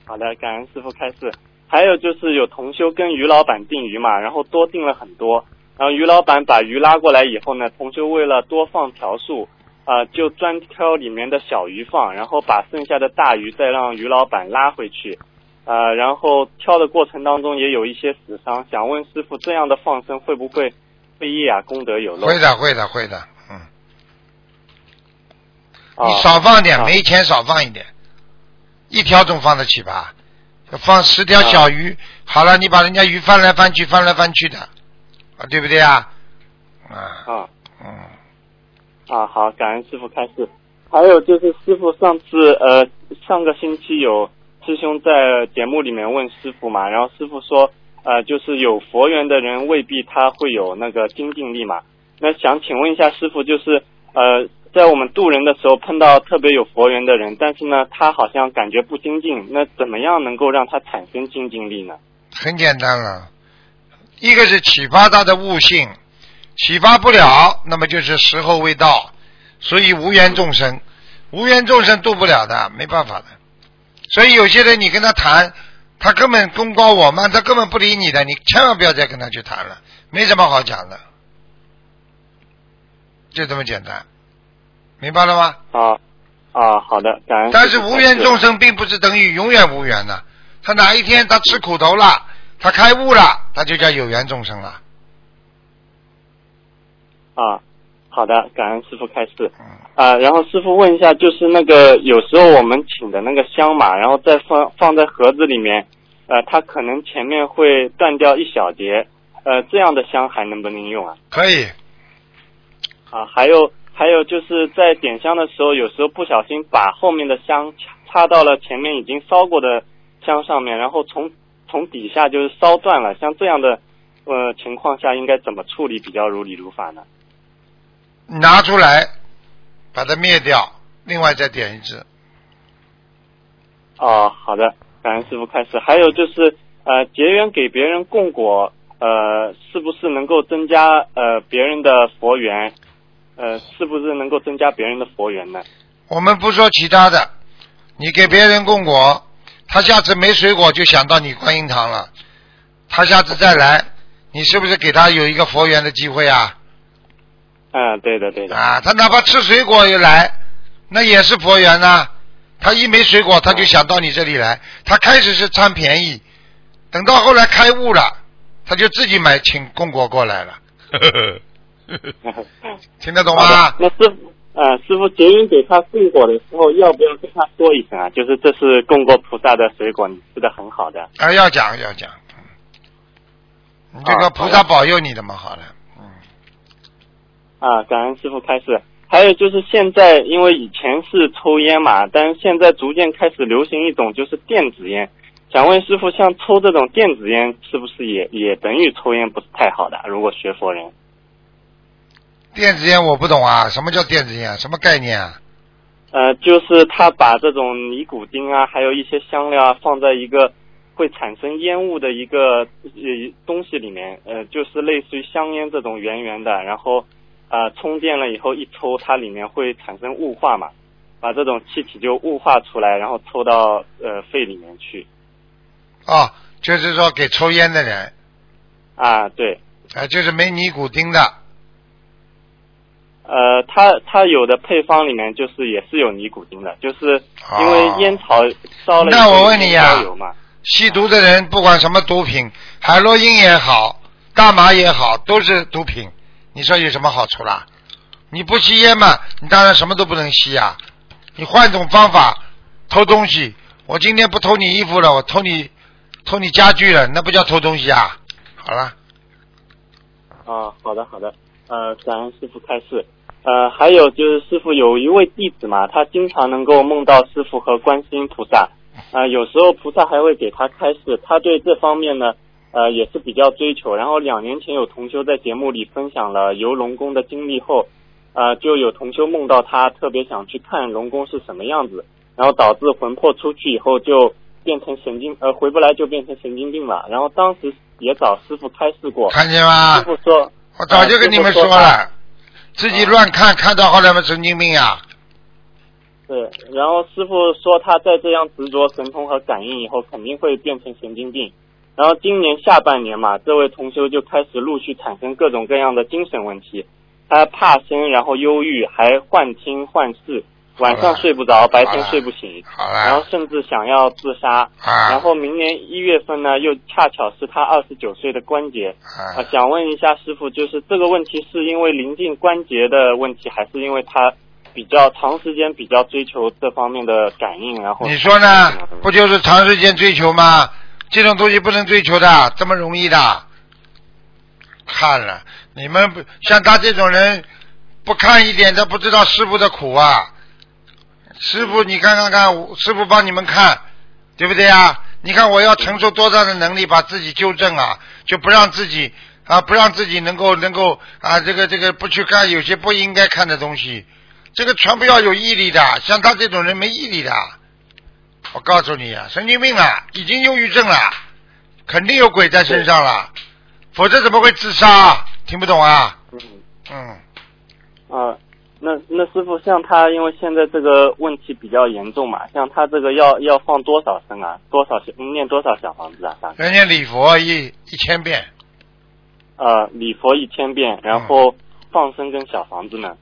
E: 好的，感恩师傅开示。还有就是有同修跟于老板订鱼嘛，然后多订了很多，然后于老板把鱼拉过来以后呢，同修为了多放条数，啊、就专挑里面的小鱼放，然后把剩下的大鱼再让于老板拉回去，呃，然后挑的过程当中也有一些死伤，想问师傅这样的放生会不会会业啊功德有漏？
B: 会的，会的，会的，嗯，
E: 啊
B: 你少放点，
E: 啊
B: 没钱少放一点，一条总放得起吧？放十条小鱼，好了，你把人家鱼翻来翻去，翻来翻去的，啊，对不对啊？啊，
E: 啊。
B: 嗯，
E: 啊，好，感恩师傅开示。还有就是师傅上次呃上个星期有师兄在节目里面问师傅嘛，然后师傅说呃就是有佛缘的人未必他会有那个精进力嘛。那想请问一下师傅，就是呃在我们渡人的时候碰到特别有佛缘的人，但是呢他好像感觉不精进，那怎么样能够让他产生精进力呢？
B: 很简单了，一个是启发他的悟性，启发不了，那么就是时候未到，所以无缘众生，无缘众生渡不了的，没办法的。所以有些人你跟他谈，他根本功高我慢，他根本不理你的，你千万不要再跟他去谈了，没什么好讲的，就这么简单，明白了吗？
E: 啊啊，好的，感恩。
B: 但是无缘众生并不是等于永远无缘的，他哪一天他吃苦头了，他开悟了，他就叫有缘众生了。
E: 啊，好的，感恩师傅开示。
B: 嗯，
E: 啊，然后师傅问一下，就是那个有时候我们请的那个香嘛，然后再放放在盒子里面，呃，它可能前面会断掉一小节，呃，这样的香还能不能用啊？
B: 可以，
E: 啊，还有还有就是在点香的时候，有时候不小心把后面的香插插到了前面已经烧过的香上面，然后从从底下就是烧断了，像这样的呃情况下，应该怎么处理比较如理如法呢？
B: 拿出来，把它灭掉，另外再点一支。
E: 哦，好的，感恩师傅开始。还有就是，呃，结缘给别人供果，呃，是不是能够增加呃别人的佛缘？呃，是不是能够增加别人的佛缘呢？
B: 我们不说其他的，你给别人供果，他下次没水果就想到你观音堂了，他下次再来，你是不是给他有一个佛缘的机会啊？
E: 嗯，对的，对的。
B: 啊，他哪怕吃水果也来，那也是佛缘呐、他一没水果，他就想到你这里来。他开始是贪便宜，等到后来开悟了，他就自己买请供果过来了。听得懂吗？
E: 那师傅，呃，师傅结缘给他供果的时候，要不要跟他说一声啊？就是这是供过菩萨的水果，你吃的很好的。
B: 啊，要讲要讲。这个
E: 啊
B: 菩萨保佑你的嘛，好了。嗯，
E: 啊，感恩师傅开始。还有就是现在，因为以前是抽烟嘛，但是现在逐渐开始流行一种就是电子烟。想问师傅，像抽这种电子烟，是不是也也等于抽烟不是太好的？如果学佛人，
B: 电子烟我不懂啊，什么叫电子烟？什么概念啊？
E: 呃，就是他把这种尼古丁啊，还有一些香料啊，放在一个会产生烟雾的一个呃东西里面，呃，就是类似于香烟这种圆圆的，然后呃充电了以后一抽，它里面会产生雾化嘛，把这种气体就雾化出来，然后抽到呃肺里面去。
B: 哦，就是说给抽烟的人，
E: 啊，对，
B: 啊，就是没尼古丁的，
E: 呃，它它有的配方里面就是也是有尼古丁的，就是因为
B: 哦
E: 烟草烧了
B: 那我问你呀吸毒的人不管什么毒品，海洛因也好，大麻也好，都是毒品。你说有什么好处啦？你不吸烟嘛，你当然什么都不能吸呀、你换种方法偷东西，我今天不偷你衣服了，我偷你偷你家具了，那不叫偷东西啊？好了，
E: 啊，好的好的，呃，感恩师傅开示。呃，还有就是师傅有一位弟子嘛，他经常能够梦到师傅和观世音菩萨，啊、有时候菩萨还会给他开示，他对这方面呢，呃呃也是比较追求。然后两年前有同修在节目里分享了游龙宫的经历后，呃就有同修梦到他特别想去看龙宫是什么样子，然后导致魂魄出去以后就变成神经呃回不来就变成神经病了。然后当时也找师傅开示过，
B: 看见吗
E: 师？傅说
B: 我早就跟你们说了，自己乱看，看到后来嘛神经病呀。
E: 对，然后师傅说他再这样执着神通和感应以后，肯定会变成神经病。然后今年下半年嘛，这位同修就开始陆续产生各种各样的精神问题，他怕生，然后忧郁，还幻听幻视，晚上睡不着，白天睡不醒，然后，甚至想要自杀。
B: 啊
E: 然后明年一月份呢，又恰巧是他二十九岁的关节。啊，
B: 啊，
E: 想问一下师傅，就是这个问题是因为临近关节的问题，还是因为他比较长时间比较追求这方面的感应？然后
B: 你说呢？不就是长时间追求吗？这种东西不能追求的，这么容易的。看了，你们不像他这种人，不看一点都不知道师傅的苦啊。师傅，你看看看，师傅帮你们看，对不对啊？你看我要承受多大的能力把自己纠正啊，就不让自己啊，不让自己能够能够啊，这个这个不去看有些不应该看的东西，这个全部要有毅力的。像他这种人没毅力的，我告诉你啊，神经病啊，已经忧郁症了，肯定有鬼在身上了，否则怎么会自杀？听不懂啊？
E: 嗯
B: 嗯，
E: 啊，那那师傅像他，因为现在这个问题比较严重嘛，像他这个要要放多少声啊？多少小念多少小房子啊？
B: 人家礼佛一一千遍，
E: 呃礼佛一千遍，然后放生跟小房子呢？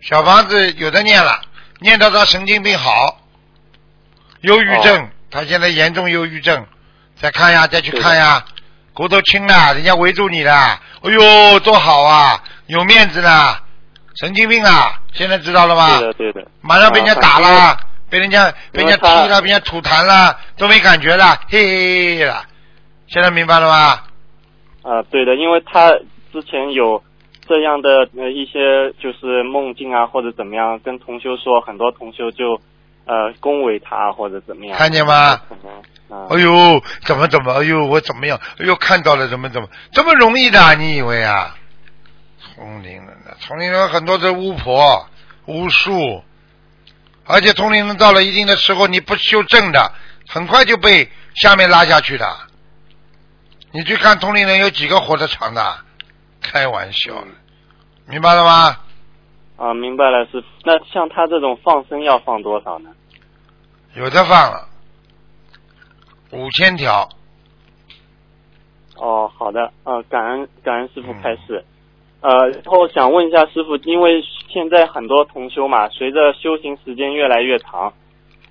B: 小房子有的念了，念到他神经病好，忧郁症，他现在严重忧郁症，再看呀，再去看呀，骨头轻了，人家围住你了，哎呦，多好啊，有面子呢，神经病啊，现在知道了吗？
E: 对的对的。
B: 马上被人家打了，
E: 啊
B: 被人家被人家踢了，被人家吐痰了，都没感觉了，嘿嘿嘿了。现在明白了吗？
E: 啊，对的，因为他之前有这样的呃一些就是梦境啊，或者怎么样，跟同修说，很多同修就呃恭维他或者怎么样。
B: 看见吗？哎呦，怎么怎么？哎呦，我怎么样？哎呦，看到了，怎么怎么这么容易的？你以为啊？通灵人呢，通灵人很多是巫婆、巫术，而且通灵人到了一定的时候，你不修正的，很快就被下面拉下去的。你去看通灵人有几个活得长的？开玩笑了，明白了吗？
E: 啊，明白了，是。那像他这种放生要放多少呢？
B: 有的放了，五千条。
E: 哦，好的，呃，感恩感恩师傅开示。呃，然后想问一下师傅，因为现在很多同修嘛，随着修行时间越来越长，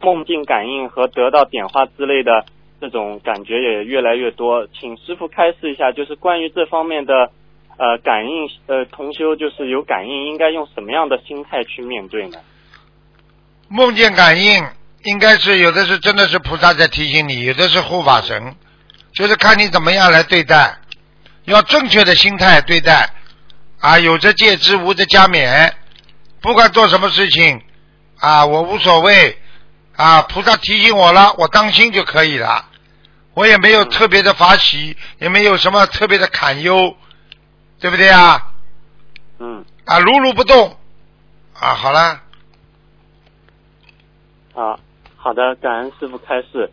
E: 梦境感应和得到点化之类的这种感觉也越来越多，请师傅开示一下，就是关于这方面的呃感应，呃同修就是有感应，应该用什么样的心态去面对呢？
B: 梦见感应，应该是有的是真的是菩萨在提醒你，有的是护法神，就是看你怎么样来对待，要正确的心态对待啊，有则戒之，无则加勉。不管做什么事情啊，我无所谓啊，菩萨提醒我了，我当心就可以了。我也没有特别的法喜，也没有什么特别的堪忧，对不对啊？
E: 嗯，
B: 啊，如如不动啊，好了。
E: 啊，好的，感恩师傅开示。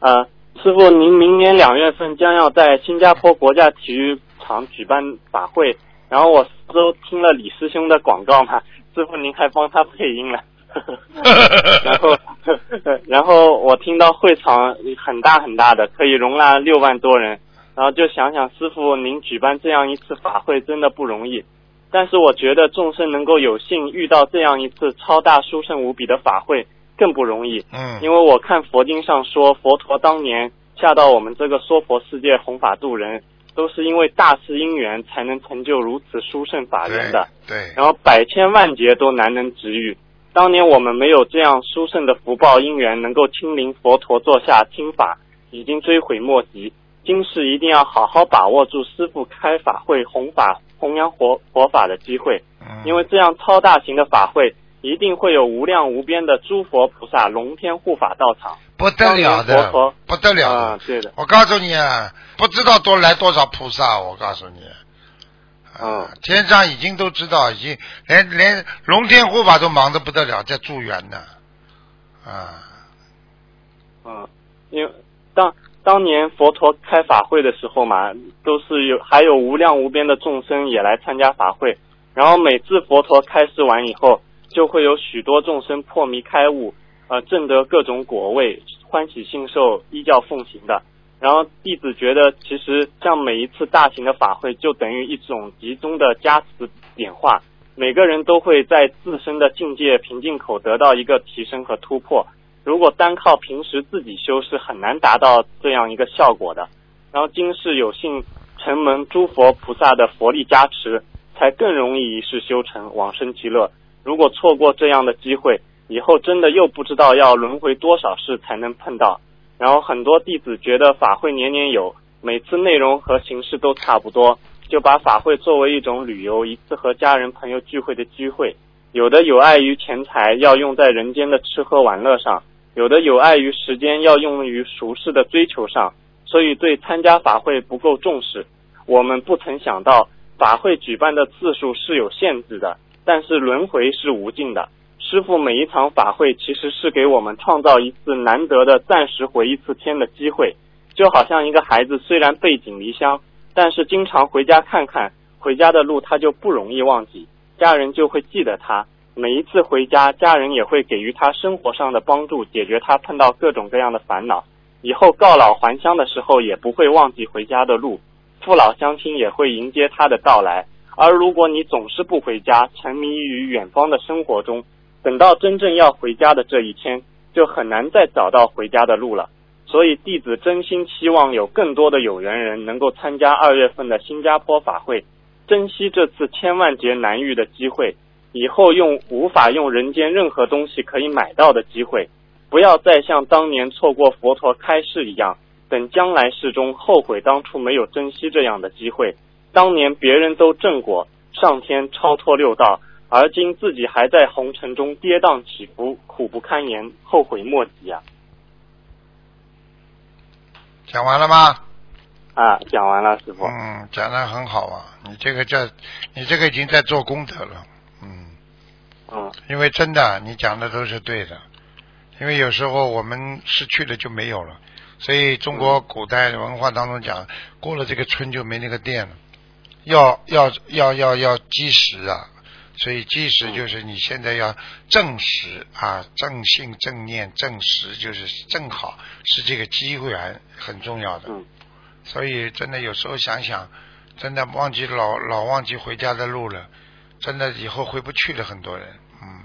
E: 呃，师傅，您明年两月份将要在新加坡国家体育场举办法会，然后我都听了李师兄的广告嘛，师傅您还帮他配音了。然后，然后我听到会场很大很大的，可以容纳六万多人，然后就想想师傅您举办这样一次法会真的不容易，但是我觉得众生能够有幸遇到这样一次超大殊胜无比的法会更不容易，
B: 嗯，
E: 因为我看佛经上说，佛陀当年下到我们这个娑婆世界弘法度人，都是因为大事因缘才能成就如此殊胜法缘的，
B: 对对，
E: 然后百千万劫都难能值遇。当年我们没有这样殊胜的福报因缘，能够亲临佛陀座下听法，已经追悔莫及。今世一定要好好把握住师父开法会弘法弘扬佛佛法的机会，
B: 嗯。
E: 因为这样超大型的法会一定会有无量无边的诸佛菩萨、龙天护法到场。
B: 不得了的
E: 陀，
B: 不得了的。
E: 啊，对的，
B: 我告诉你啊，不知道多来多少菩萨，我告诉你。
E: 嗯
B: 天上已经都知道，已经连连龙天护法都忙得不得了，在助缘呢。啊，
E: 嗯，因为当当年佛陀开法会的时候嘛，都是有还有无量无边的众生也来参加法会，然后每次佛陀开示完以后，就会有许多众生破迷开悟，呃，证得各种果位，欢喜信受，依教奉行的。然后弟子觉得，其实像每一次大型的法会，就等于一种集中的加持点化，每个人都会在自身的境界瓶颈口得到一个提升和突破。如果单靠平时自己修，是很难达到这样一个效果的。然后今世有幸承蒙诸佛菩萨的佛力加持，才更容易一世修成，往生极乐。如果错过这样的机会，以后真的又不知道要轮回多少世才能碰到。然后很多弟子觉得法会年年有，每次内容和形式都差不多，就把法会作为一种旅游，一次和家人朋友聚会的机会。有的有碍于钱财，要用在人间的吃喝玩乐上；有的有碍于时间，要用于俗世的追求上。所以对参加法会不够重视。我们不曾想到，法会举办的次数是有限制的，但是轮回是无尽的。师傅每一场法会其实是给我们创造一次难得的暂时回一次天的机会，就好像一个孩子虽然背井离乡，但是经常回家看看，回家的路他就不容易忘记，家人就会记得他。每一次回家，家人也会给予他生活上的帮助，解决他碰到各种各样的烦恼。以后告老还乡的时候，也不会忘记回家的路，父老乡亲也会迎接他的到来。而如果你总是不回家，沉迷于远方的生活中，等到真正要回家的这一天，就很难再找到回家的路了。所以弟子真心期望有更多的有缘人能够参加二月份的新加坡法会，珍惜这次千万劫难遇的机会，以后用无法用人间任何东西可以买到的机会，不要再像当年错过佛陀开示一样，等将来世中后悔当初没有珍惜这样的机会。当年别人都正果上天超脱六道。而今自己还在红尘中跌宕起伏，苦不堪言，后悔莫及啊！
B: 讲完了吗？
E: 啊，讲完了，师傅。
B: 嗯，讲的很好啊，你这个叫，你这个已经在做功德了，嗯，
E: 嗯
B: 因为真的你讲的都是对的，因为有时候我们失去了就没有了，所以中国古代文化当中讲，过了这个村就没那个店了，要要要要要积食啊，所以积食就是你现在要正食啊，正信正念正食，就是正好是这个机会很很重要的。
E: 嗯
B: 所以真的有时候想想，真的忘记老老忘记回家的路了，真的以后回不去了。很多人，嗯，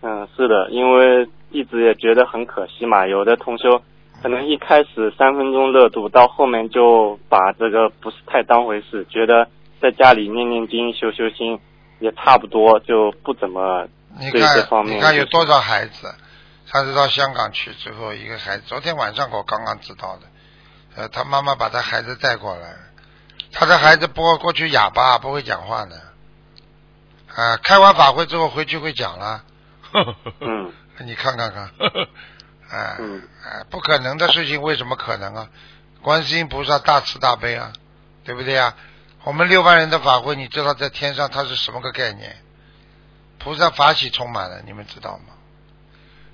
E: 嗯，是的，因为一直也觉得很可惜嘛。有的同修可能一开始三分钟热度，到后面就把这个不是太当回事，觉得在家里念念经、修修心也差不多，就不怎么对
B: 你看
E: 这方面。
B: 你看有多少孩子，上次到香港去之后，一个孩子，昨天晚上我刚刚知道的，呃，他妈妈把他孩子带过来，他的孩子不过去哑巴，不会讲话的，啊，开完法会之后回去会讲了，
E: 嗯。
B: 你看看看，哎、
E: 嗯
B: 哎，不可能的事情为什么可能啊？观世音菩萨大慈大悲啊，对不对啊？我们六万人的法会，你知道在天上它是什么个概念？菩萨法喜充满了，你们知道吗？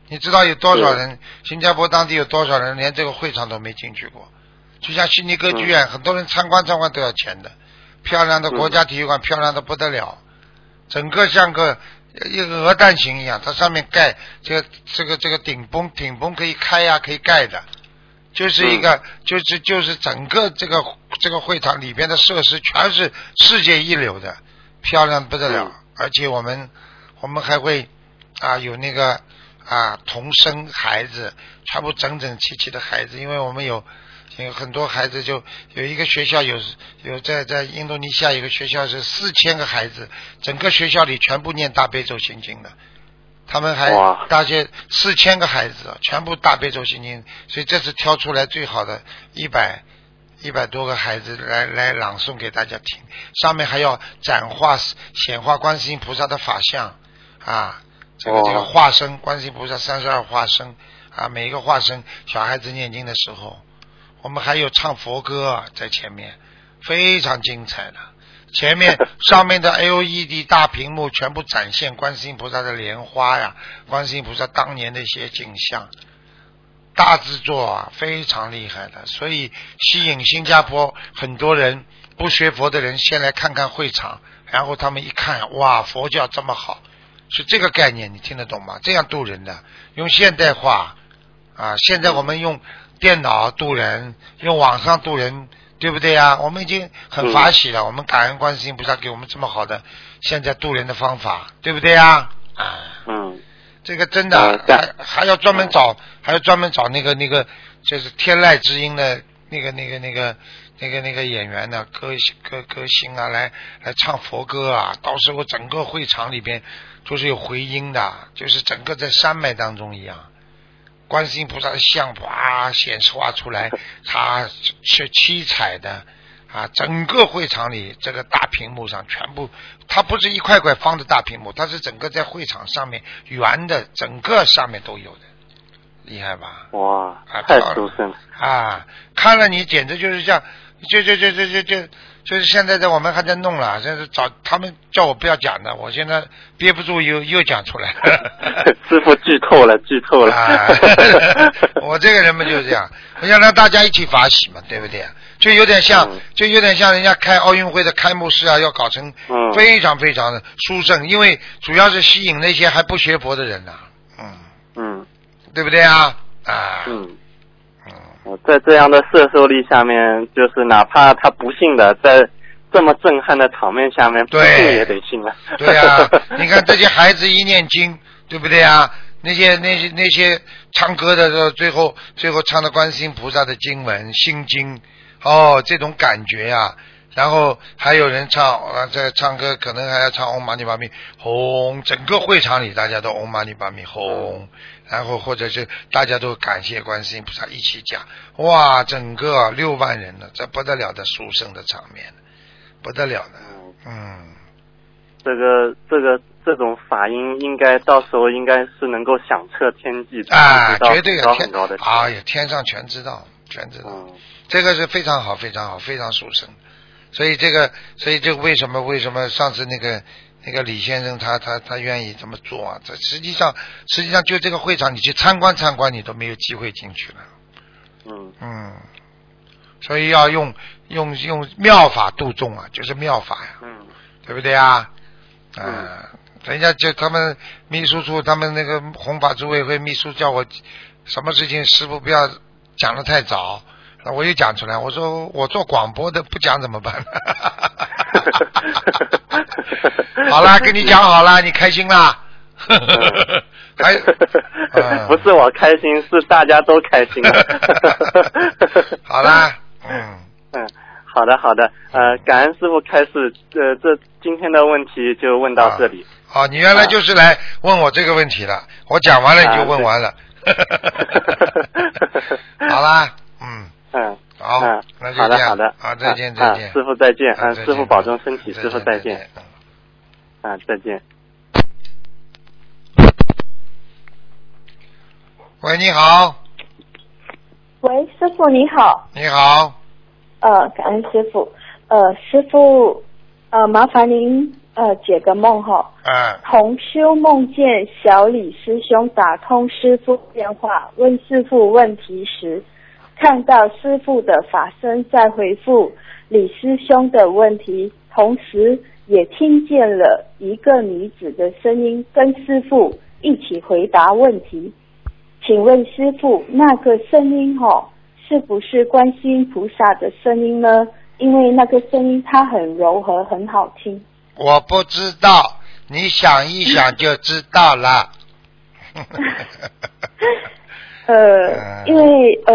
B: 你知道有多少人？新加坡当地有多少人连这个会场都没进去过？就像悉尼歌剧院，很多人参观参观都要钱的。漂亮的国家体育馆，漂亮的不得了，整个像个一个鹅蛋形一样，它上面盖这个这个这个顶崩顶崩可以开呀、可以盖的，就是一个、就是就是整个这个这个会场里边的设施全是世界一流的，漂亮得不得了，
E: 嗯
B: 而且我们我们还会啊有那个啊童生孩子，全部整整齐齐的孩子，因为我们有。有很多孩子就有一个学校有有在在印度尼西亚有个学校是四千个孩子，整个学校里全部念大悲咒心经的，他们还
E: 哇。
B: 大学四千个孩子全部大悲咒心经，所以这次挑出来最好的一百一百多个孩子来来朗诵给大家听，上面还要展画显化观世音菩萨的法相啊，这个这个
E: 哦
B: 化身观世音菩萨三十二化身啊，每一个化身小孩子念经的时候，我们还有唱佛歌在前面，非常精彩的。前面 上面的 LED 大屏幕全部展现观世音菩萨的莲花呀，观世音菩萨当年的一些景象，大制作啊，非常厉害的，所以吸引新加坡很多人不学佛的人先来看看会场，然后他们一看，哇，佛教这么好，是这个概念，你听得懂吗？这样渡人的，用现代化啊，现在我们用电脑渡人，用网上渡人，对不对啊？我们已经很法喜了，我们感恩观世音菩萨给我们这么好的现在渡人的方法，对不对啊？啊，
E: 嗯
B: 这个真的还还要专门找，还要专门找那个那个就是天籁之音的那个那个那个那个那个演员呢，歌歌歌星啊，来来唱佛歌啊，到时候整个会场里边就是有回音的，就是整个在山脉当中一样。观世音菩萨的像哇显示画出来，它是七彩的啊，整个会场里这个大屏幕上全部，它不是一块块方的大屏幕，它是整个在会场上面圆的，整个上面都有的，厉害吧？
E: 哇
B: 啊，
E: 太
B: 漂亮
E: 殊胜了。
B: 啊，看了你简直就是像，就就就就就就就是现在在我们还在弄了，现在找他们叫我不要讲的，我现在憋不住又又讲出来了。
E: 师傅剧透了，剧透了。
B: 啊，我这个人嘛就是这样，我想让大家一起法喜嘛，对不对？就有点像，
E: 嗯
B: 就有点像人家开奥运会的开幕式啊，要搞成
E: 嗯
B: 非常非常的殊胜，因为主要是吸引那些还不学佛的人呐、嗯，
E: 嗯
B: 对不对啊？啊，
E: 嗯，在这样的摄受力下面，就是哪怕他不信的，在这么震撼的场面下面，不
B: 对
E: 信也得信了。
B: 对呀、你看这些孩子一念经，对不对啊？那些那些那些唱歌的时候，最后最后唱的观世音菩萨的经文、心经，哦，这种感觉呀、然后还有人唱啊，在唱歌可能还要唱唵嘛呢叭咪吽，整个会场里大家都唵嘛呢叭咪吽，然后或者是大家都感谢观世音菩萨一起讲，哇，整个六万人呢，这不得了的殊胜的场面，不得了的，嗯。
E: 这个这个这种法音，应该到时候应该是能够响彻天际的，
B: 啊，绝对有天
E: 高很高的。
B: 啊，呀，天上全知道，全知道，
E: 嗯
B: 这个是非常好，非常好，非常殊胜。所以这个，所以这个为什么为什么上次那个那个李先生他他他愿意这么做啊？这实际上实际上就这个会场，你去参观参观，你都没有机会进去了。
E: 嗯
B: 嗯，所以要用用用妙法度众啊，就是妙法呀。
E: 嗯
B: 对不对啊？啊、
E: 嗯
B: 人家就他们秘书处，他们那个弘法组委会秘书叫我什么事情，师傅不要讲的太早。那我又讲出来，我说我做广播的不讲怎么办？好啦，跟你讲好啦，你开心啦？还嗯
E: 不是我开心，是大家都开心。
B: 好啦，嗯，
E: 嗯，好的好的，呃，感恩师傅开始，呃，这今天的问题就问到这里。
B: 好，你原来就是来问我这个问题了，我讲完了你就问完了。好啦，嗯，
E: 嗯，
B: 好
E: 嗯，
B: 那就这样
E: 好的好的，
B: 好再见
E: 啊
B: 再见。
E: 啊师傅再见，嗯，师傅保重身体，师傅再见，
B: 嗯。
E: 啊，再见。
B: 喂，你好，
F: 喂，师傅你好，
B: 你好，
F: 呃，感恩师傅，呃，师傅，呃，麻烦您呃解个梦哈。
B: 嗯，
F: 同修梦见小李师兄打通师傅电话，问师傅问题时，看到师傅的法身在回复李师兄的问题，同时也听见了一个女子的声音跟师傅一起回答问题。请问师傅，那个声音哦，是不是观世音菩萨的声音呢？因为那个声音它很柔和，很好听。
B: 我不知道，你想一想就知道了。
F: 呃，因为呃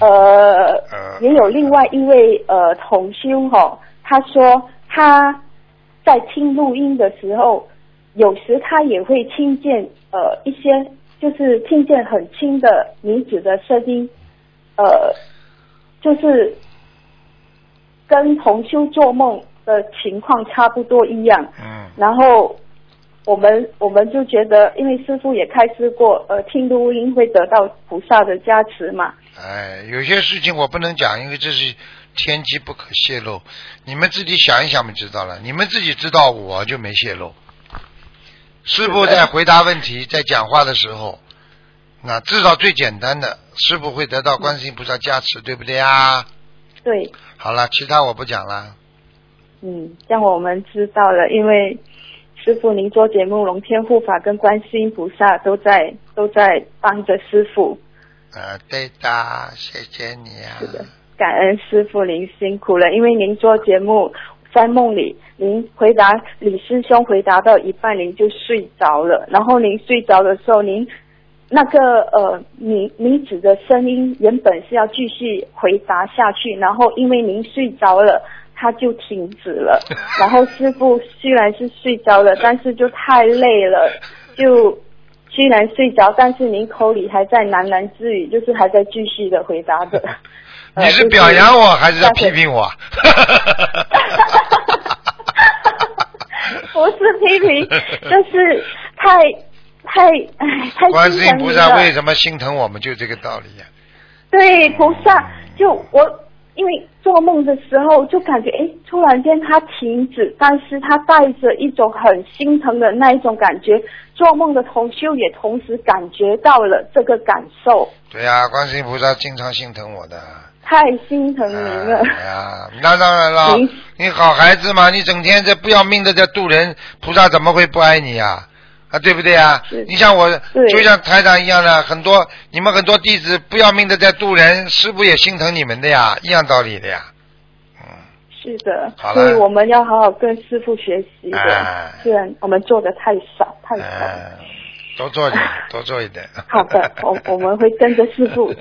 F: 呃
B: 呃，
F: 也有另外一位呃同修哈、他说他在听录音的时候，有时他也会听见呃一些就是听见很轻的女子的声音，呃就是跟同修做梦的情况差不多一样。
B: 嗯
F: 然后我们我们就觉得，因为师傅也开示过，呃，听录音会得到菩萨的加持嘛。
B: 哎，有些事情我不能讲，因为这是天机不可泄露。你们自己想一想就知道了。你们自己知道，我就没泄露。师傅在回答问题、在讲话的时候，那至少最简单的，师傅会得到观世音菩萨加持，对不对啊？
F: 对，
B: 好了，其他我不讲了。
F: 嗯，这样我们知道了，因为师傅您做节目，龙天护法跟观世音菩萨都在都在帮着师傅。
B: 呃，对的，谢谢你啊。
F: 是的，感恩师傅您辛苦了，因为您做节目在梦里，您回答李师兄回答到一半，您就睡着了，然后您睡着的时候，您那个呃女女子的声音原本是要继续回答下去，然后因为您睡着了。他就停止了，然后师傅虽然是睡着了，但是就太累了，就虽然睡着，但是您口里还在喃喃自语，就是还在继续的回答着。
B: 你是表扬我还是在批评我？
F: 不是批评，就是太太哎太
B: 观世音菩萨为？什么心疼我们？就这个道理呀、
F: 对菩萨，就我因为做梦的时候就感觉哎，突然间他停止，但是他带着一种很心疼的那一种感觉。做梦的同修也同时感觉到了这个感受，
B: 对呀、观世音菩萨经常心疼我的。
F: 太心疼您了。
B: 哎呀，那当然了，你好孩子嘛，你整天这不要命的在渡人，菩萨怎么会不爱你呀、啊？对不对
F: 啊？
B: 你像我，就像台长一样的，很多你们很多弟子不要命的在渡人，师傅也心疼你们的呀，一样道理的呀。嗯，
F: 是的
B: 好，
F: 所以我们要好好跟师傅学习的
B: 哎，
F: 虽然我们做的太少太少。
B: 哎，多做一点，多做一点。
F: 好的，我我们会跟着师傅，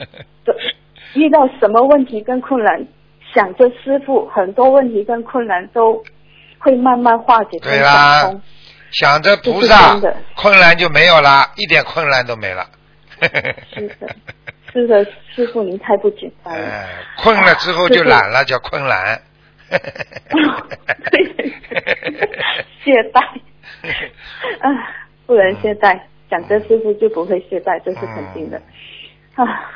F: 遇到什么问题跟困难，想着师傅，很多问题跟困难都会慢慢化解跟
B: 对啦
F: 打通。
B: 想着菩萨
F: 的，
B: 困难就没有了，一点困难都没了。
F: 是的，是的，师傅您太不简单了。
B: 哎，困了之后就懒了，叫困懒。
F: 懈怠，啊，不能懈怠，想着师傅就不会懈怠，这是肯定的。
B: 嗯
F: 啊，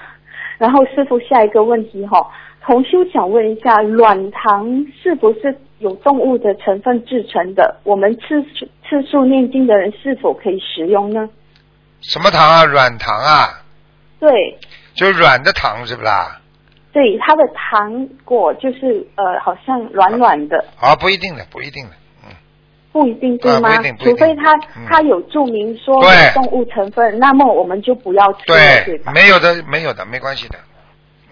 F: 然后师傅下一个问题哈、同修想问一下，软糖是不是有动物的成分制成的？我们次数次数念经的人是否可以食用呢？
B: 什么糖啊？软糖啊？
F: 对，
B: 就软的糖是不啦？
F: 对，它的糖果就是呃，好像软软的，
B: 啊，不一定的，不一定的。
F: 嗯不一定对吗？
B: 啊不一定不一定
F: 除非它
B: 嗯
F: 它有注明说
B: 对
F: 有动物成分，那么我们就不要吃，对
B: 对
F: 吧？，
B: 没有的，没有的，没关系的。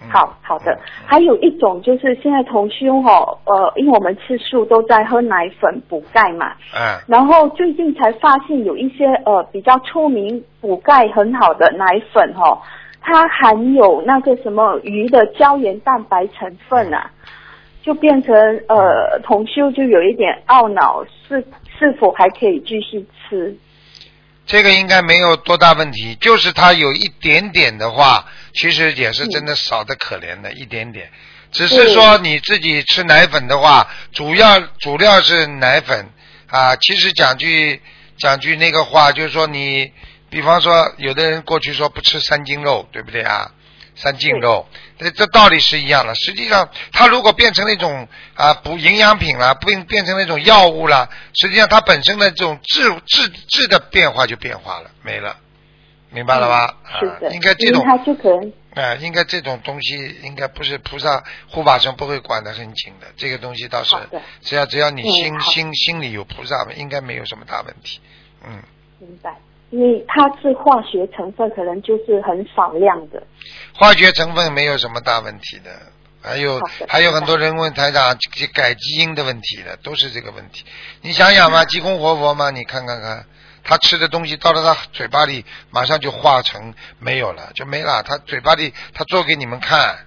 B: 嗯。
F: 好好的，还有一种就是现在同修哈，呃，因为我们吃素都在喝奶粉补钙嘛，
B: 嗯，
F: 然后最近才发现有一些呃比较出名补钙很好的奶粉哈、它含有那个什么鱼的胶原蛋白成分啊，就变成呃同修就有一点懊恼，是是否还可以继续吃？
B: 这个应该没有多大问题，就是它有一点点的话，其实也是真的少的可怜的，一点点。只是说你自己吃奶粉的话，主要主料是奶粉啊。其实讲句讲句那个话，就是说你，比方说有的人过去说不吃三斤肉，对不对啊？三净肉，这这道理是一样的。实际上，它如果变成那种啊补营养品了，变变成那种药物了，实际上它本身的这种质质质的变化就变化了，没了，明白了吧？
F: 是的，
B: 啊，应该这种
F: 它就可能
B: 啊，应该这种东西应该不是菩萨护法神不会管得很紧的，这个东西倒是只要只要你
F: 嗯
B: 心、
F: 好。
B: 心心里有菩萨，应该没有什么大问题。嗯，
F: 明白，因为它是化学成分，可能就是很少量的。
B: 化学成分没有什么大问题的。还有还有很多人问台长这改基因的问题的，都是这个问题。你想想嘛，济公活佛嘛，你看看看，他吃的东西到了他嘴巴里，马上就化成没有了，就没了。他嘴巴里他做给你们看，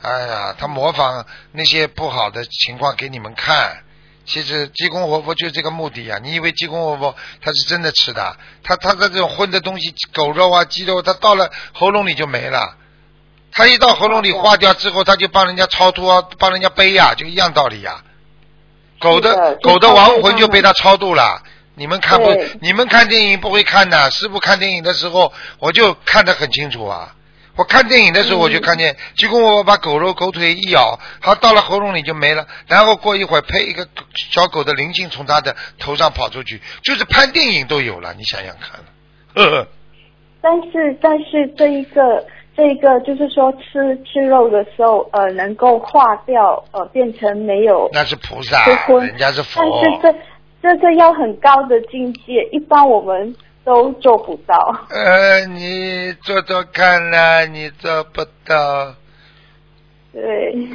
B: 哎呀，他模仿那些不好的情况给你们看。其实济公活佛就是这个目的呀、你以为济公活佛他是真的吃的？他他的这种荤的东西，狗肉啊、鸡肉，他到了喉咙里就没了。他一到喉咙里化掉之后，他就帮人家超脱，帮人家背呀、就一样道理呀、狗的
F: 的
B: 狗的亡魂就被他超度了。你们看不？你们看电影不会看的，师傅看电影的时候，我就看得很清楚啊。我看电影的时候，我就看见，结果我把狗肉、狗腿一咬，它到了喉咙里就没了。然后过一会儿，呸，一个小狗的灵性从它的头上跑出去，就是拍电影都有了，你想想看。呵呵，
F: 但是但是这一个这一个就是说吃吃肉的时候，呃，能够化掉，呃，变成没有
B: 那是菩萨，人家是佛。
F: 但是这这个要很高的境界，一般我们都做不到。
B: 呃，你做做看啦，你做不到。
F: 对，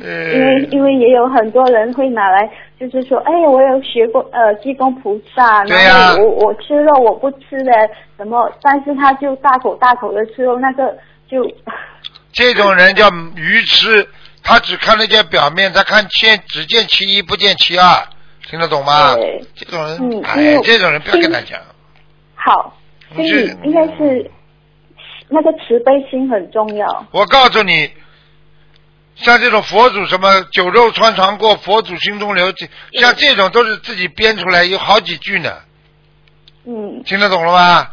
B: 呃
F: 因为因为也有很多人会拿来，就是说，哎，我有学过呃济公菩萨，
B: 对呀
F: 然后我我吃肉我不吃的什么，但是他就大口大口的吃肉，那个就
B: 这种人叫愚痴，他只看得见表面，他看见只见其一不见其二，听得懂吗
F: 对？
B: 这种人，
F: 嗯
B: 哎，这种人不要跟他讲。
F: 好，所以应该是那个慈悲心很重要。
B: 我告诉你，像这种佛祖什么酒肉穿肠过，佛祖心中留，这像这种都是自己编出来，有好几句呢，
F: 嗯，
B: 听得懂了吗？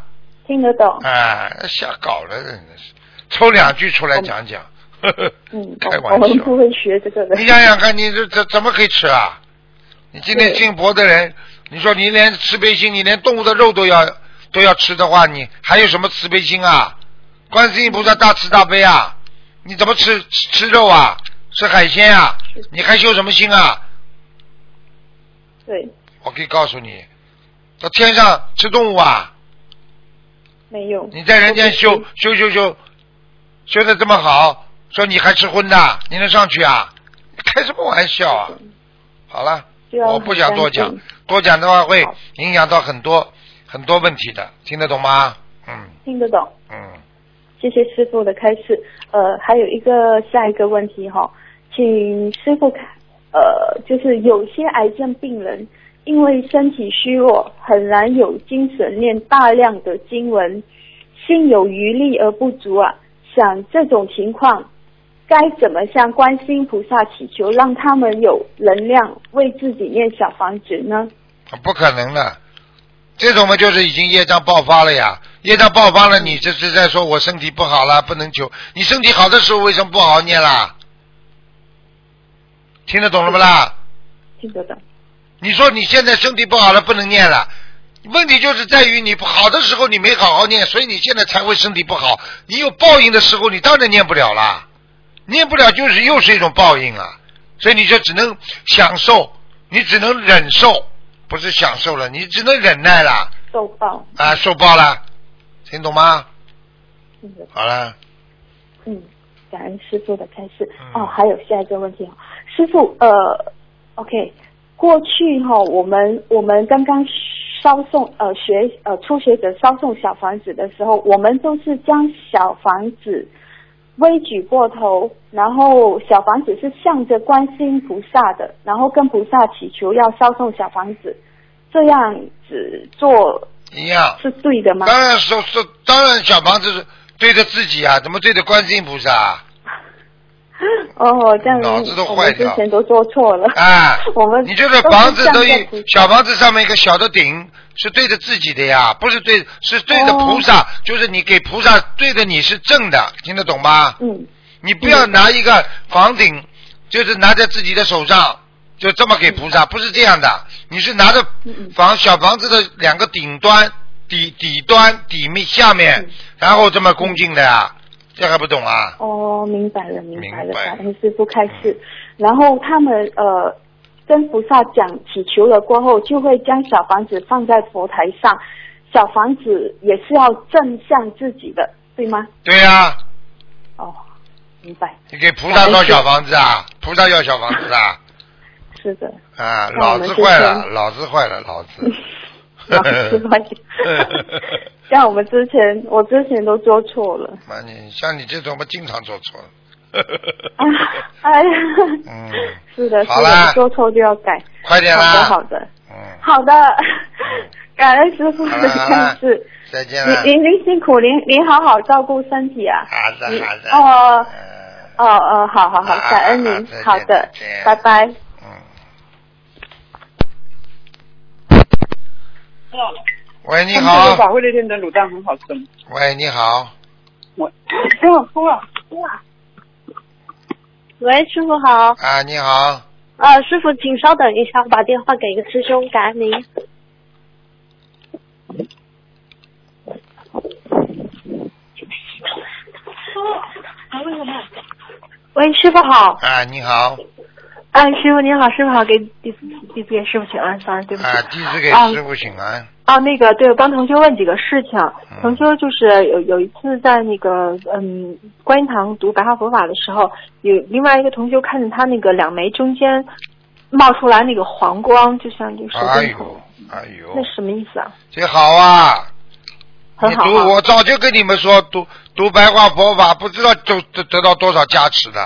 F: 听得懂。
B: 啊，瞎搞了，真的是，抽两句出来讲讲，呵呵
F: 嗯，
B: 开玩笑。
F: 我们不会学这个的。
B: 你想想看，你这怎怎么可以吃啊？你今天
F: 对
B: 信佛的人，你说你连慈悲心，你连动物的肉都要都要吃的话，你还有什么慈悲心啊？观世音菩萨大慈大悲啊，你怎么吃吃吃肉啊？吃海鲜啊？你还修什么心啊？
F: 对，
B: 我可以告诉你，到天上吃动物啊？
F: 没有。
B: 你在人间修修修修，修的这么好，说你还吃荤的，你能上去啊？开什么玩笑啊？好了。我不想多讲多讲的话会影响到很多很多问题的，听得懂吗？嗯
F: 听得懂。
B: 嗯，
F: 谢谢师傅的开示。呃，还有一个下一个问题哈，请师傅看，呃，就是有些癌症病人因为身体虚弱，很难有精神念大量的经文，心有余力而不足啊。想这种情况，该怎么向观世音菩萨祈求，让他们有能量为自己念小房子呢？
B: 不可能的，这种嘛就是已经业障爆发了呀，业障爆发了，你这是在说我身体不好了，不能求，你身体好的时候为什么不好好念啦？听得懂了不啦？
F: 听得懂？
B: 你说你现在身体不好了，不能念了。问题就是在于你不好的时候你没好好念，所以你现在才会身体不好。你有报应的时候，你当然念不了啦，念不了就是又是一种报应啊。所以你就只能享受，你只能忍受，不是享受了，你只能忍耐了
F: 受报。
B: 啊，受报了，听懂吗？好了，
F: 嗯，感恩师傅的开示。
B: 嗯
F: 哦，还有下一个问题哦，师傅，呃，OK，过去哈、我们我们刚刚烧送呃学呃初学者烧送小房子的时候，我们都是将小房子微举过头，然后小房子是向着观世音菩萨的，然后跟菩萨祈求要烧送小房子，这样子做
B: 一样。
F: 是对的吗？
B: 当然说说，当然小房子是对着自己啊，怎么对着观世音菩萨啊？
F: 哦，这样
B: 脑子都
F: 我
B: 坏掉
F: 们之前都做错了。
B: 啊，
F: 我们
B: 你这个房子都一小房子上面一个小的顶，是对着自己的呀，不是对，是对着菩萨，就是你给菩萨对着你是正的，听得懂吗？
F: 嗯，
B: 你不要拿一个房顶，就是拿在自己的手上，就这么给菩萨，不是这样的，你是拿着房小房子的两个顶端、底底端、底面下面
F: 嗯，
B: 然后这么恭敬的呀，这还不懂啊？
F: 哦，明白了，明白了，
B: 明白
F: 感恩师傅开示。然后他们呃跟菩萨讲祈求了过后，就会将小房子放在佛台上，小房子也是要正向自己的，对吗？
B: 对呀、
F: 哦，明白，
B: 你给菩萨造小房子啊？菩萨要小房子啊？
F: 是的，
B: 啊，
F: 那我们之
B: 脑子坏了，
F: 前
B: 脑子坏了，脑子。
F: 老师发现，像我们之前，我之前都做错了。
B: 妈你像你这种嘛，经常做错。
F: 啊，哎呀，
B: 嗯，
F: 是的，是
B: 好啦
F: 的，做错就要改。
B: 快点
F: 好的，
B: 啦！
F: 好的，
B: 嗯，
F: 好的，感恩师傅的。
B: 再见了。
F: 您您您辛苦，您您好好照顾身体啊。
B: 好的好的。
F: 哦
B: 嗯
F: 哦哦，好好好，
B: 啊
F: 感恩您好的拜拜。
B: 嗯。喂，你好。
G: 法会那天的卤蛋很好吃。
B: 喂，你好。
G: 我，给我哭了。
H: 喂，师傅好。
B: 啊，你好。
H: 呃，师傅，请稍等一下，我把电话给一个师兄，感恩您。喂，师傅好。
B: 啊，你好。
H: 哎，师傅您好，师傅好，给弟子弟子给师傅请安，sorry，对不起。
B: 啊，弟子给
H: 啊
B: 师傅请安。
H: 哦，那个对，我帮同学问几个事情。
B: 嗯
H: 同学就是有有一次在那个嗯观音堂读白话佛法的时候，有另外一个同学看见他那个两眉中间冒出来那个黄光，就像这个手
B: 哎，呦，哎呦
H: 那，什么意思啊？
B: 这好啊！你读，
H: 很好啊。
B: 我早就跟你们说，读读白话佛法，不知道就得得到多少加持的。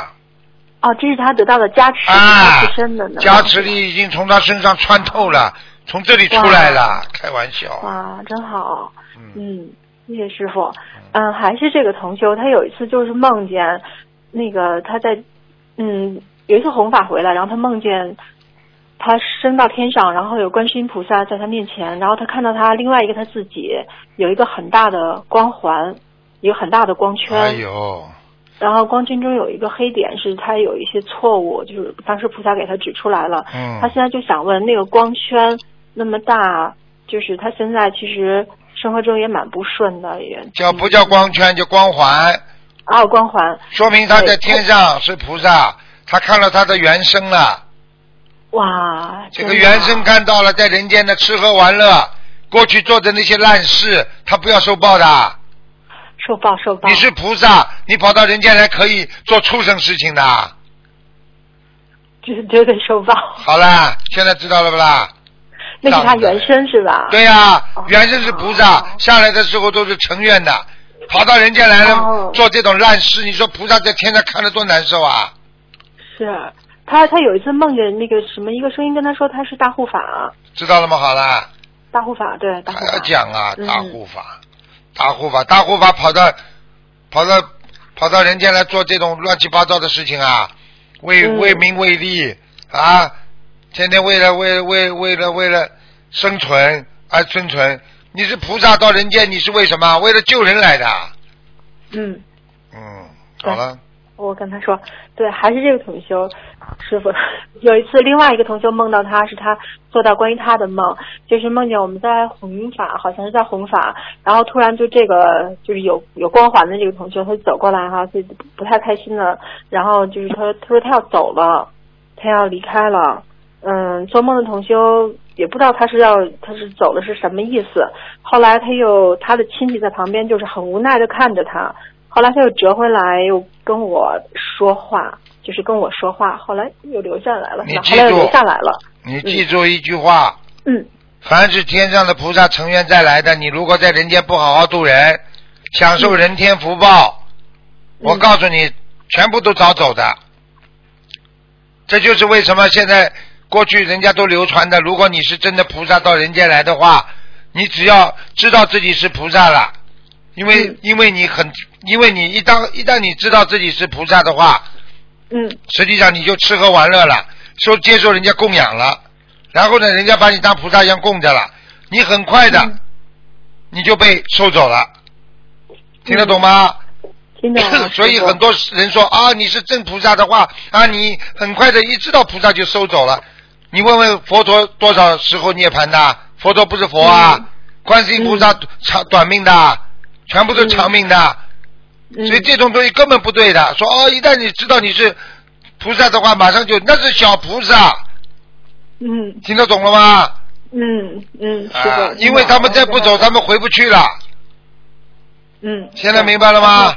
H: 哦，这是他得到的加持，
B: 啊
H: 自身的呢。
B: 加持力已经从他身上穿透了，从这里出来了，开玩笑。
H: 哇，真好。
B: 嗯
H: 嗯，谢谢师傅。嗯，还是这个同修，他有一次就是梦见那个他在嗯有一次弘法回来，然后他梦见他升到天上，然后有观世音菩萨在他面前，然后他看到他另外一个他自己有一个很大的光环，一个很大的光圈。
B: 哎呦，
H: 然后光圈中有一个黑点，是他有一些错误，就是当时菩萨给他指出来了。
B: 嗯
H: 他现在就想问，那个光圈那么大，就是他现在其实生活中也蛮不顺的，也
B: 叫不叫光圈，叫光环，
H: 啊光环，
B: 说明他在天上是菩萨，他看了他的原生了。
H: 哇，
B: 这个原生看到了，在人间的吃喝玩乐，过去做的那些烂事，他不要受报的。
H: 受报受报，
B: 你是菩萨，你跑到人间来可以做畜生事情的。
H: 绝绝对受报，
B: 好啦，现在知道了不啦？
H: 那是他原身是吧？
B: 对呀、
H: 哦
B: 原身是菩萨，下来的时候都是成愿的，跑到人间来了、
H: 哦
B: 做这种烂事，你说菩萨在天上看着多难受啊？
H: 是他他有一次梦见那个什么一个声音跟他说他是大护法，
B: 知道了吗？好啦，
H: 大护法对大护法
B: 还要。讲啊，
H: 嗯
B: 大护法，大护法，大护法跑到跑到跑到人间来做这种乱七八糟的事情啊，为、
H: 嗯
B: 为名为利啊，天天为了为为为了为了生存而生存。你是菩萨到人间，你是为什么？为了救人来的。
H: 嗯，
B: 嗯，好了，
H: 我跟他说，对，还是这个同修师傅。有一次，另外一个同修梦到他是他做到关于他的梦，就是梦见我们在弘法，好像是在弘法，然后突然就这个就是有有光环的这个同修，他就走过来哈，就不太开心了，然后就是他他说他要走了，他要离开了。嗯，做梦的同修也不知道他是要他是走了是什么意思。后来他又他的亲戚在旁边，就是很无奈的看着他。后来他又折回来，又跟我说话，就是跟我说话。后来又留下来了，
B: 你记住
H: 后后来又留下来了。
B: 你记住一句话：
H: 嗯
B: 凡是天上的菩萨成愿再来的，你如果在人间不好好度人，享受人天福报，我告诉你，全部都早走的。这就是为什么现在过去人家都流传的，如果你是真的菩萨到人间来的话，你只要知道自己是菩萨了，因为、
H: 嗯
B: 因为你很，因为你一当一旦你知道自己是菩萨的话，
H: 嗯
B: 实际上你就吃喝玩乐了，受接受人家供养了，然后呢，人家把你当菩萨一样供着了，你很快的、
H: 嗯
B: 你就被收走了，听得懂吗？
H: 听懂。
B: 所以很多人说啊，你是真菩萨的话啊，你很快的一知道菩萨就收走了。你问问佛陀多少时候涅槃的？佛陀不是佛啊，
H: 嗯
B: 观世音菩萨长短命的，全部都长命的。
H: 嗯
B: 所以这种东西根本不对的。说哦，一旦你知道你是菩萨的话，马上就那是小菩萨，
H: 嗯
B: 听得懂了吗？
H: 嗯嗯，是的、
B: 啊，因为他们再不走，他们回不去了。
H: 嗯，
B: 现在明白了吗？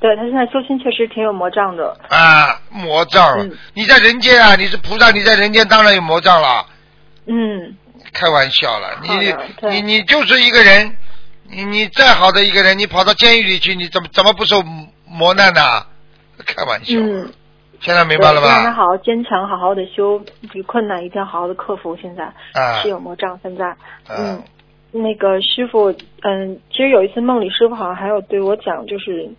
H: 对他现在修心确实挺有魔障的。
B: 啊，魔障！
H: 嗯
B: 你在人间啊，你是菩萨，你在人间当然有魔障了。
H: 嗯
B: 开玩笑了，你你你就是一个人，你你再好的一个人，你跑到监狱里去，你怎么怎么不受磨难呢？开玩笑，
H: 嗯，
B: 现在明白了
H: 吧让他
B: 吧？
H: 好好坚强，好好的修，这困难一定要好好的克服。现在、
B: 啊
H: 是有魔障，现在
B: 嗯，
H: 那个师傅，嗯，其实有一次梦里师傅好像还有对我讲，就是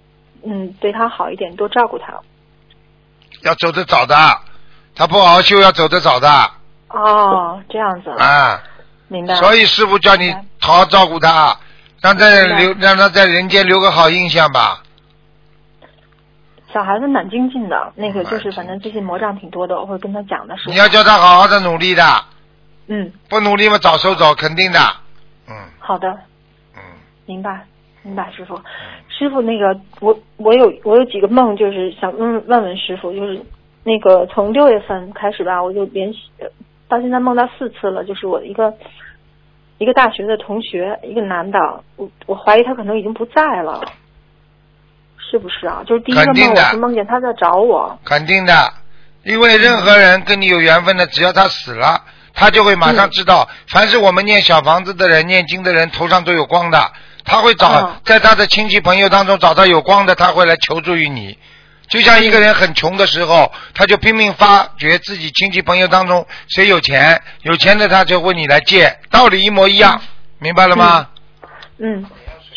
H: 嗯对他好一点，多照顾他。
B: 要走得早的，他不好好修要走得早的
H: 哦，这样子，
B: 啊。
H: 明白。
B: 所以师傅叫你好好照顾他，让在留让他在人间留个好印象吧。
H: 小孩子蛮精进的，那个就是反正最近魔障挺多的，我会跟他讲的。是
B: 你要叫他好好的努力的，
H: 嗯，
B: 不努力嘛早收走，肯定的。嗯
H: 好的，
B: 嗯，
H: 明白，明白，师傅。师傅，那个我我有我有几个梦，就是想问问问师傅，就是那个从六月份开始吧，我就连续呃到现在梦到四次了，就是我一个一个大学的同学，一个男的，我我怀疑他可能已经不在了，是不是啊？就是第一个梦我是梦见他在找我，
B: 肯定的，因为任何人跟你有缘分的，只要他死了，他就会马上知道。凡是我们念小房子的人、念经的人，头上都有光的，他会找、
H: 哦
B: 在他的亲戚朋友当中找到有光的，他会来求助于你。就像一个人很穷的时候，他就拼命发掘自己亲戚朋友当中谁有钱，有钱的他就问你来借，道理一模一样，明白了吗？
H: 嗯，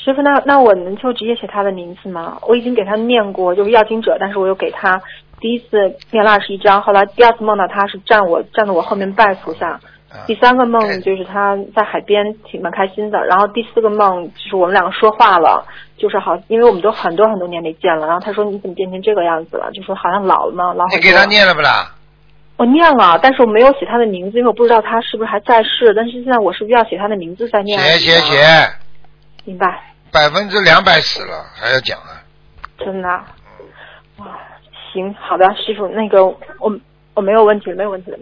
H: 师傅，那那我能就直接写他的名字吗？我已经给他念过，就是要经者，但是我又给他第一次念了二十一章，后来第二次梦到他是站我站在我后面拜菩萨，
B: 啊
H: 第三个梦就是他在海边挺蛮开心的，然后第四个梦就是我们两个说话了，就是好，因为我们都很多很多年没见了，然后他说你怎么变成这个样子了？就说好像老了嘛？老
B: 你给他念了不啦？
H: 我念了，但是我没有写他的名字，因为我不知道他是不是还在世。但是现在我是不是要写他的名字再念？
B: 写写写，
H: 明白。
B: 百分之两百死了还要讲啊？
H: 真的啊，哇，行，好的，师傅，那个我我没有问题了，没有问题了，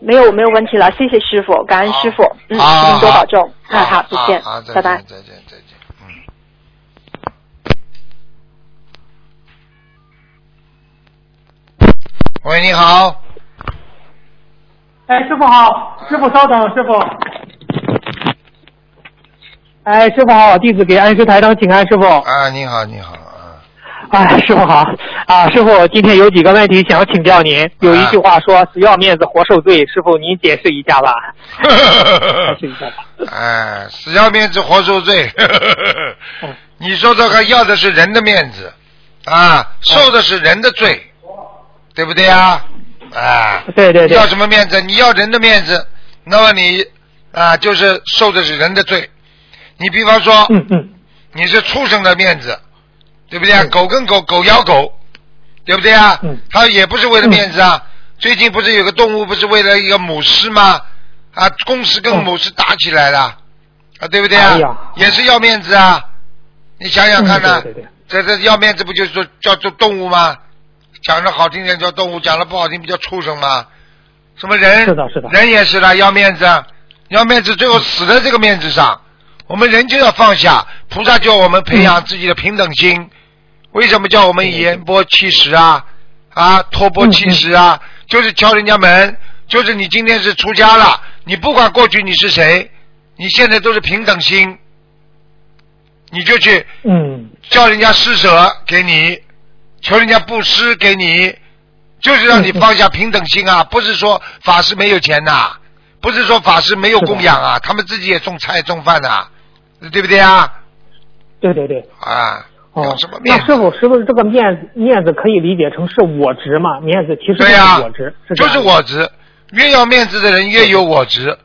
H: 没有没有问题了，谢谢师傅，感恩师傅，嗯，
B: 好
H: 您多保重，
B: 好
H: 哎，好，再见
B: 好，
H: 拜拜，。
B: 再见，再见。嗯。喂，你好。
I: 哎，师傅好，师傅稍等，师傅。哎，师傅好，弟子给安师台长请安，师傅。
B: 啊，你好，你好。啊
I: 哎，师傅好啊，师傅，今天有几个问题想请教您。有一句话说“死要面子活受罪”，师傅您解释一下吧。解释一下吧。
B: 哎，死要面子活受罪。
I: 嗯
B: 你说这个要的是人的面子啊，受的是人的罪，对不对呀？啊，
I: 对对对
B: 要什么面子？你要人的面子，那么你啊，就是受的是人的罪。你比方说，
I: 嗯嗯
B: 你是畜生的面子，对不对啊？
I: 嗯
B: 狗跟狗，狗咬狗，对不对啊？
I: 嗯
B: 它也不是为了面子啊。最近不是有个动物不是为了一个母狮吗？啊，公狮跟母狮打起来了，啊，对不对啊？
I: 哎
B: 也是要面子啊。你想想看呢、
I: 嗯对对对
B: 这这要面子不就是说叫做动物吗？讲的好听点叫动物，讲的不好听不叫畜生吗？什么人？
I: 是的是的
B: 人也是的，要面子，要面子，最后死在这个面子上。我们人就要放下，菩萨叫我们培养自己的平等心。为什么叫我们言波七十啊？啊，托钵七十啊，就是敲人家门，就是你今天是出家了，你不管过去你是谁，你现在都是平等心，你就去
I: 嗯
B: 叫人家施舍给你，求人家布施给你，就是让你放下平等心啊！不是说法师没有钱呐、不是说法师没有供养啊，他们自己也种菜种饭呐、对不对啊？
I: 对对对。
B: 啊，
I: 哦
B: 什么，面子？
I: 那师傅是不是这个面子面子可以理解成是我执嘛？面子其实就是
B: 对呀、
I: 我执，是这
B: 就是我执，越要面子的人越有我执。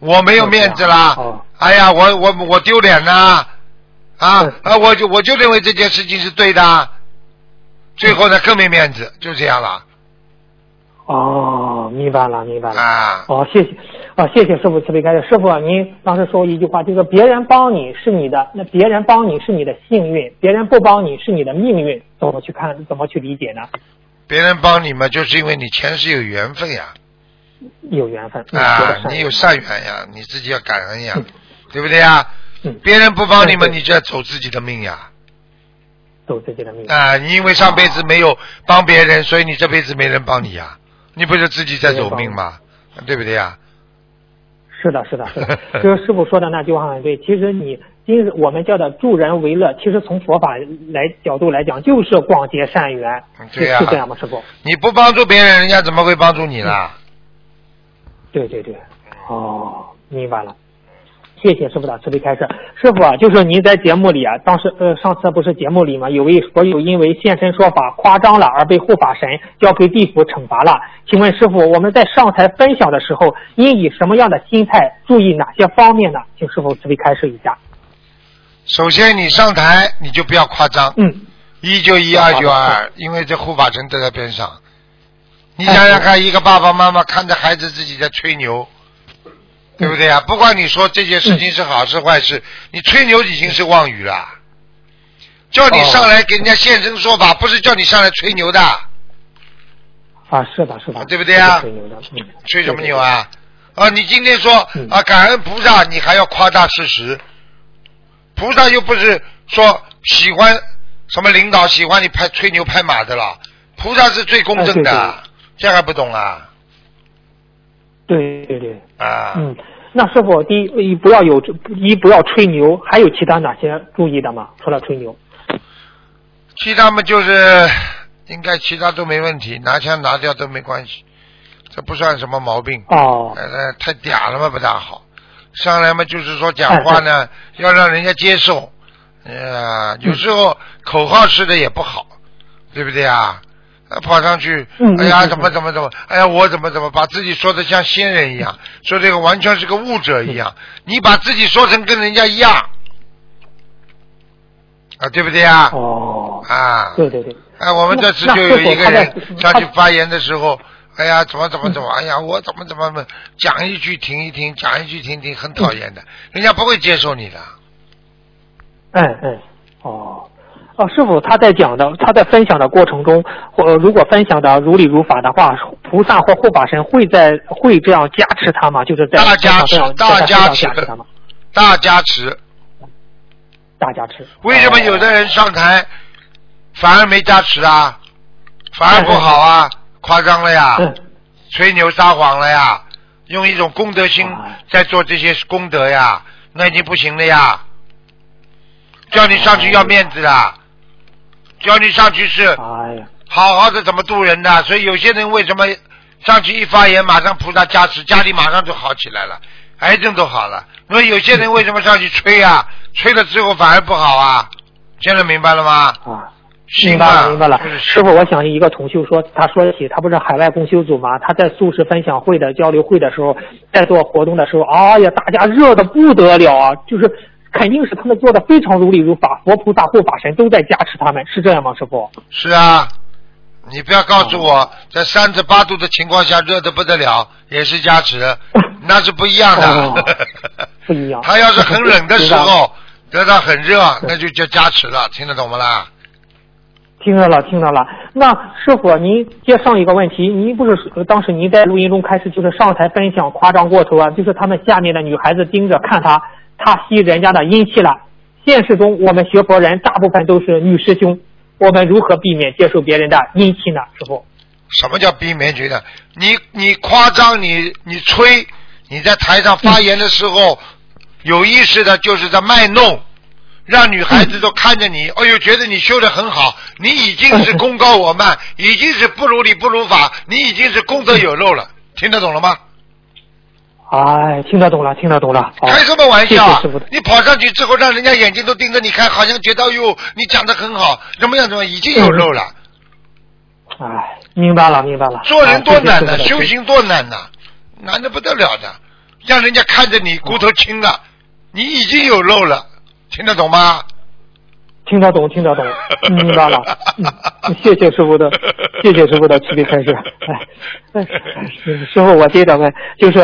B: 我没有面子啦，
I: 哦
B: 哎呀，我我我丢脸呐，啊
I: 嗯
B: 啊，我就我就认为这件事情是对的，最后呢更没面子，就这样了
I: 哦，明白了，明白了。
B: 啊。
I: 哦，谢谢，哦，谢谢师傅慈悲开示。师傅啊，您当时说过一句话，就是别人帮你是你的，那别人帮你是你的幸运，别人不帮你是你的命运，怎么去看？怎么去理解呢？
B: 别人帮你嘛，就是因为你前世有缘分呀，
I: 有缘分，
B: 啊你有善缘呀，你自己要感恩呀，对不对呀？
I: 嗯，
B: 别人不帮你嘛，你就要走自己的命呀。
I: 走自己的命。
B: 啊，你因为上辈子没有帮别人，所以你这辈子没人帮你呀，你不是自己在走命吗？对不对呀？
I: 是的，是的，是的，就是师傅说的那句话很对。其实你今日我们叫的助人为乐，其实从佛法来角度来讲，就是广结善缘，是
B: 对呀
I: 是这样吗，师傅？
B: 你不帮助别人，人家怎么会帮助你呢？
I: 对对对，哦，明白了。谢谢师傅的慈悲开示。师傅啊，就是您在节目里啊，当时呃上次不是节目里嘛，有位佛友因为现身说法夸张了而被护法神交给地府惩罚了。请问师傅，我们在上台分享的时候，应以什么样的心态，注意哪些方面呢？请师傅慈悲开示一下。
B: 首先，你上台你就不要夸张，
I: 嗯，
B: 一就一，二就二，因为这护法神都在边上。你想想看，一个爸爸妈妈看着孩子自己在吹牛，对不对啊？不管你说这件事情是好事坏事，你吹牛已经是妄语了。叫你上来给人家现身说法，不是叫你上来吹牛的，
I: 啊，是的，是的，
B: 对不对啊
I: 吹牛的，嗯，
B: 吹什么牛啊？啊，你今天说
I: 嗯
B: 啊感恩菩萨，你还要夸大事实，菩萨又不是说喜欢什么领导喜欢你拍吹牛拍马的了，菩萨是最公正的，
I: 哎
B: 这还不懂啊？
I: 对对对，
B: 啊，
I: 嗯。那师傅，第一一不要有一不要吹牛，还有其他哪些注意的吗？除了吹牛，
B: 其他嘛就是应该其他都没问题，拿枪拿掉都没关系，这不算什么毛病。
I: 哦，
B: 呃，太嗲了嘛，不大好。上来嘛，就是说讲话呢，要让人家接受。呃，有时候口号式的也不好，对不对啊？呃跑上去，
I: 嗯
B: 哎呀，
I: 嗯
B: 怎么怎么怎么，哎呀，我怎么怎么，把自己说的像仙人一样，说这个完全是个悟者一样。你把自己说成跟人家一样，啊，对不对啊？
I: 哦，
B: 啊，
I: 对对对，
B: 哎，我们这次就有一个人上去发言的时候，哎呀，怎么怎么怎么，哎呀，我怎么怎么怎么讲一句停一停，讲一句停一停，很讨厌的，人家不会接受你的。
I: 哎哎，哦。哦，师傅他在讲的，他在分享的过程中，或如果分享的如理如法的话，菩萨或护法神会在会这样加持他吗？就是在
B: 大加持，大加持？大加持。
I: 大加持。
B: 为什么有的人上台反而没加持啊？反而不好啊？夸张了呀？
I: 嗯
B: 吹牛撒谎了呀？用一种功德心在做这些功德呀？那已经不行了呀！叫你上去要面子的，叫你上去是
I: 哎呀，
B: 好好的怎么度人的？所以有些人为什么上去一发言，马上菩萨加持，家里马上就好起来了，癌症都好了。那么有些人为什么上去吹啊？吹了之后反而不好啊？现在明白了吗？
I: 啊，明白
B: 啊
I: 了，明白了。师傅，我想起一个同修说，他说起他不是海外共修组嘛，他在素食分享会的交流会的时候，在做活动的时候，哎呀，大家热的不得了啊，就是肯定是他们做的非常如理如法，佛菩萨护法神都在加持他们，是这样吗，师傅？
B: 是啊，你不要告诉我，在三十八度的情况下热的不得了，也是加持，那是不一样的。
I: 哦 不一样。
B: 他要是很冷的时候，得到很热，那就叫加持了，听得懂不啦？
I: 听到了，听到了。那师傅，您接上一个问题，您不是呃当时您在录音中开始就是上台分享夸张过头啊，就是他们下面的女孩子盯着看他，他吸人家的阴气了。现实中，我们学佛人大部分都是女师兄，我们如何避免接受别人的阴气呢？师傅？
B: 什么叫避免觉得？你你夸张，你你吹，你在台上发言的时候，有意识的就是在卖弄，让女孩子都看着你，哎呦，觉得你修的很好，你已经是功高我慢，已经是不如理不如法，你已经是功德有漏了，听得懂了吗？
I: 哎，听得懂了，听得懂了。好
B: 开什么玩笑。你跑上去之后，让人家眼睛都盯着你看，好像觉得哎呦，你讲的很好，怎么样怎么样，已经有肉了。
I: 哎，明白了，明白了。
B: 做人多难呐，修行多难呐，难的不得了的，让人家看着你骨头轻了，你已经有肉了，听得懂吗？
I: 听得懂，听得懂，明白了。嗯，谢谢师傅的，谢谢师傅的慈悲开示。哎，哎，师傅，我接着问，就是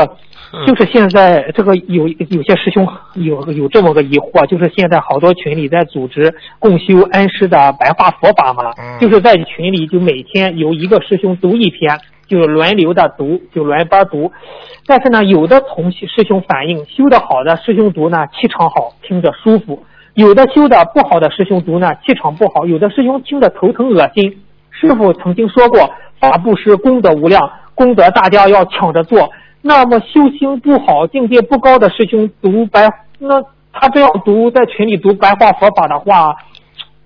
I: 就是现在这个有有些师兄有有这么个疑惑，就是现在好多群里在组织共修恩师的白话佛法嘛，就是在群里就每天由一个师兄读一篇，就轮流的读，就轮班读。但是呢，有的同师兄反映，修的好的师兄读呢气场好，听着舒服。有的修的不好的师兄读呢，气场不好；有的师兄听着头疼恶心。师傅曾经说过，法布施功德无量，功德大家要抢着做。那么修行不好、境界不高的师兄读白，那他这样读在群里读白话佛法的话，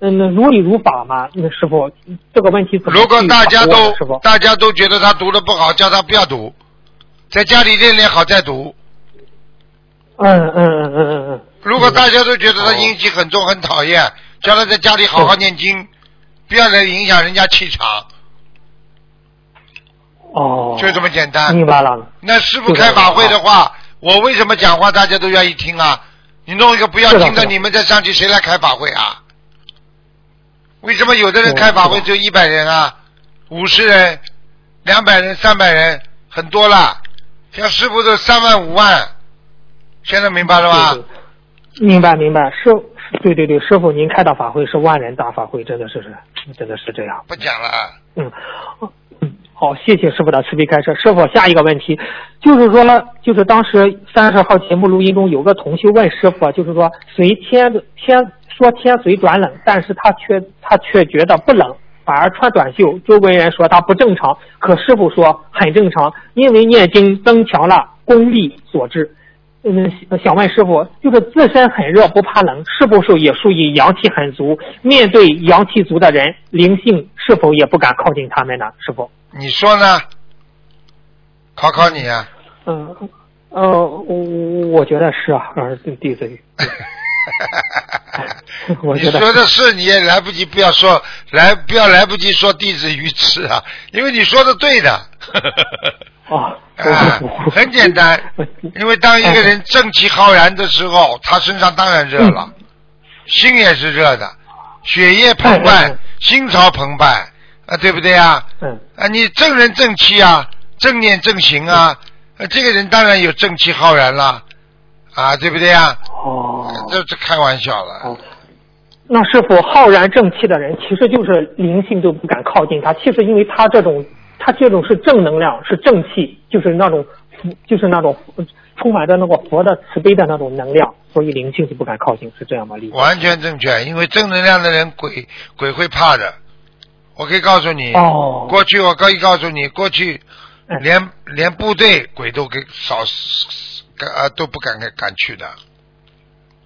I: 嗯，如理如法嘛？那师傅这个问题怎么
B: 如果大家都大家都觉得他读的不好，叫他不要读，在家里练练好再读。
I: 嗯嗯嗯嗯嗯嗯。
B: 如果大家都觉得他阴气很重、很讨厌，叫他在家里好好念经，不要来影响人家气场，
I: 哦。
B: 就这么简单。
I: 明白了。
B: 那师傅开法会的话，我为什么讲话大家都愿意听啊？你弄一个不要听的，你们再上去，谁来开法会啊？为什么有的人开法会就一百人啊，五十人、两百人、三百人，很多了。像师傅都三万、五万，现在明白了吧？
I: 明白明白，师，对对对，师傅您开的法会是万人大法会，真的是是，真的是这样。
B: 不讲了。
I: 嗯，嗯，好，谢谢师傅的慈悲开示。师傅，下一个问题就是说，就是当时三十号节目录音中有个同修问师傅，就是说随天天说天随转冷，但是他却他却觉得不冷，反而穿短袖，周围人说他不正常，可师傅说很正常，因为念经增强了功力所致。嗯，想问师傅，就是自身很热不怕冷，是不是也属于阳气很足？面对阳气足的人，灵性是否也不敢靠近他们呢？师傅，
B: 你说呢？考考你啊。
I: 嗯，呃，我我觉得是啊，儿子弟子。我
B: 你说的是，你也来不及，不要说来，不要来不及说弟子愚痴啊，因为你说的对的。
I: 啊，
B: 啊，很简单，因为当一个人正气浩然的时候，他身上当然热了，心也是热的，血液澎湃，心潮澎湃，啊，对不对啊？
I: 嗯。
B: 啊，你正人正气啊，正念正行啊，这个人当然有正气浩然了，啊，对不对啊？
I: 哦。
B: 这这开玩笑了。
I: 那师傅浩然正气的人，其实就是灵性都不敢靠近他，其实因为他这种。他这种是正能量，是正气，就是那种，就是那种充满着那个佛的慈悲的那种能量，所以灵性就不敢靠近，是这样吗？理
B: 完全正确，因为正能量的人鬼鬼会怕的。我可以告诉你，
I: 哦，
B: 过去我可以告诉你，过去连连部队鬼都给少，呃都不敢敢去的。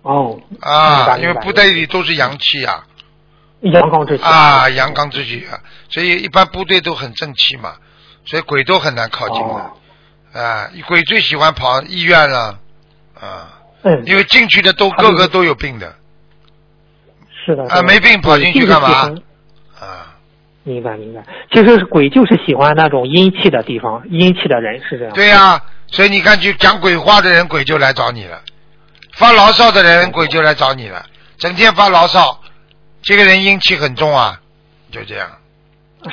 I: 哦，
B: 啊，因为部队里都是阳气啊。
I: 阳刚之气。
B: 啊，阳刚之气啊，所以一般部队都很正气嘛，所以鬼都很难靠近的，啊，鬼最喜欢跑医院了，啊，
I: 嗯，
B: 因为进去的都个个都有病的，
I: 是的，
B: 啊，没病跑进去干嘛？啊，
I: 明白明白，其实鬼就是喜欢那种阴气的地方，阴气的人是这样。
B: 对呀，所以你看，就讲鬼话的人，鬼就来找你了；发牢骚的人，鬼就来找你了，整天发牢骚。这个人阴气很重啊，就这样。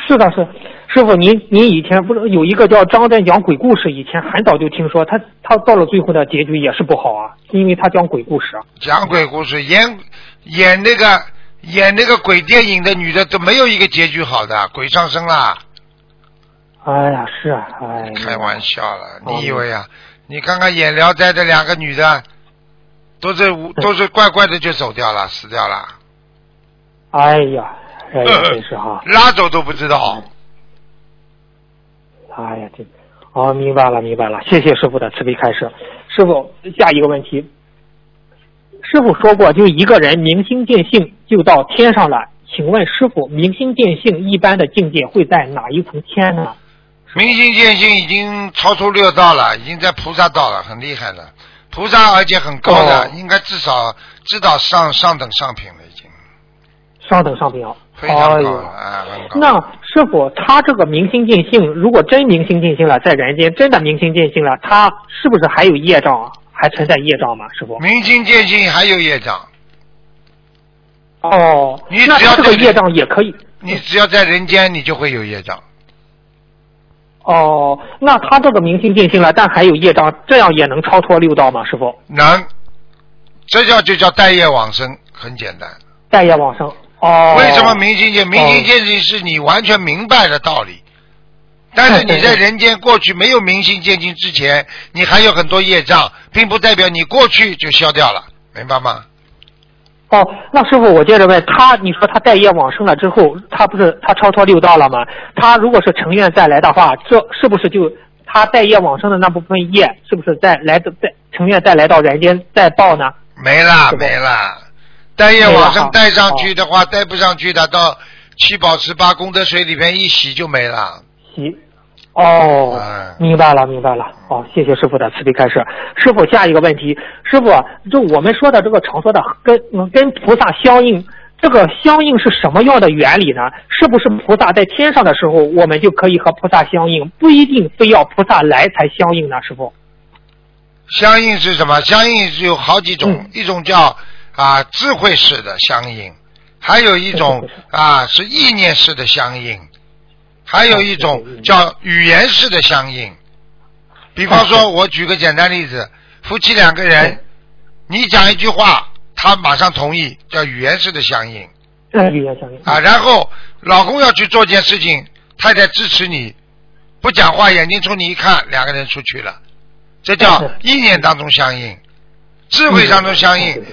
I: 是的，是师傅，您您以前不是有一个叫张震讲鬼故事，以前很早就听说他他到了最后的结局也是不好啊，因为他讲鬼故事。
B: 讲鬼故事，演演那个演那个鬼电影的女的都没有一个结局好的，鬼上身了。
I: 哎呀，是啊，哎。
B: 开玩笑了，你以为啊？你看看演《聊斋》的两个女的，都是都是怪怪的就走掉了，死掉了。
I: 哎呀，哎呀，真是哈，
B: 拉走都不知道。
I: 哎呀，这，哦，明白了，明白了，谢谢师傅的慈悲开示。师傅，下一个问题，师傅说过，就一个人明心见性就到天上了，请问师傅，明心见性一般的境界会在哪一层天呢？
B: 明心见性已经超出六道了，已经在菩萨道了，很厉害了。菩萨而且很高的，应该至少知道上上等上品了。
I: 上等上品，
B: 非常高啊！
I: 那师傅，他这个明心见性，如果真明心见性了，在人间真的明心见性了，他是不是还有业障啊？还存在业障吗？师傅，
B: 明心见性还有业障。
I: 哦，
B: 你只要
I: 这个业障也可以。
B: 你只要在人间，你就会有业障。
I: 哦，那他这个明心见性了，但还有业障，这样也能超脱六道吗？师傅？
B: 能，这叫就叫待业往生，很简单。
I: 待业往生。哦，
B: 为什么明心见？明心见性是你完全明白的道理，但是你在人间过去没有明心见性之前，你还有很多业障，并不代表你过去就消掉了，明白吗？
I: 哦，那师傅，我接着问他，你说他待业往生了之后，他不是他超脱六道了吗？他如果是成愿再来的话，这是不是就他待业往生的那部分业，是不是再来的再成愿再来到人间再报呢？
B: 没了，没了。待业往生带上去的话，带不上去的，到七宝十八功德水里边一洗就没了。
I: 洗，哦，
B: 嗯
I: 明白了，明白了。哦，谢谢师傅的慈悲开示。师傅，下一个问题，师傅，就我们说的这个常说的跟嗯跟菩萨相应，这个相应是什么样的原理呢？是不是菩萨在天上的时候，我们就可以和菩萨相应，不一定非要菩萨来才相应呢？师傅？
B: 相应是什么？相应是有好几种，
I: 嗯
B: 一种叫啊智慧式的相应，还有一种 啊是意念式的相应，还有一种叫语言式的相应。比方说，我举个简单例子，夫妻两个人，你讲一句话，他马上同意，叫语言式的相应
I: 嗯，语言相应。
B: 啊。然后老公要去做件事情，太太支持你，不讲话，眼睛冲你一看，两个人出去了，这叫意念当中相应，智慧当中相应。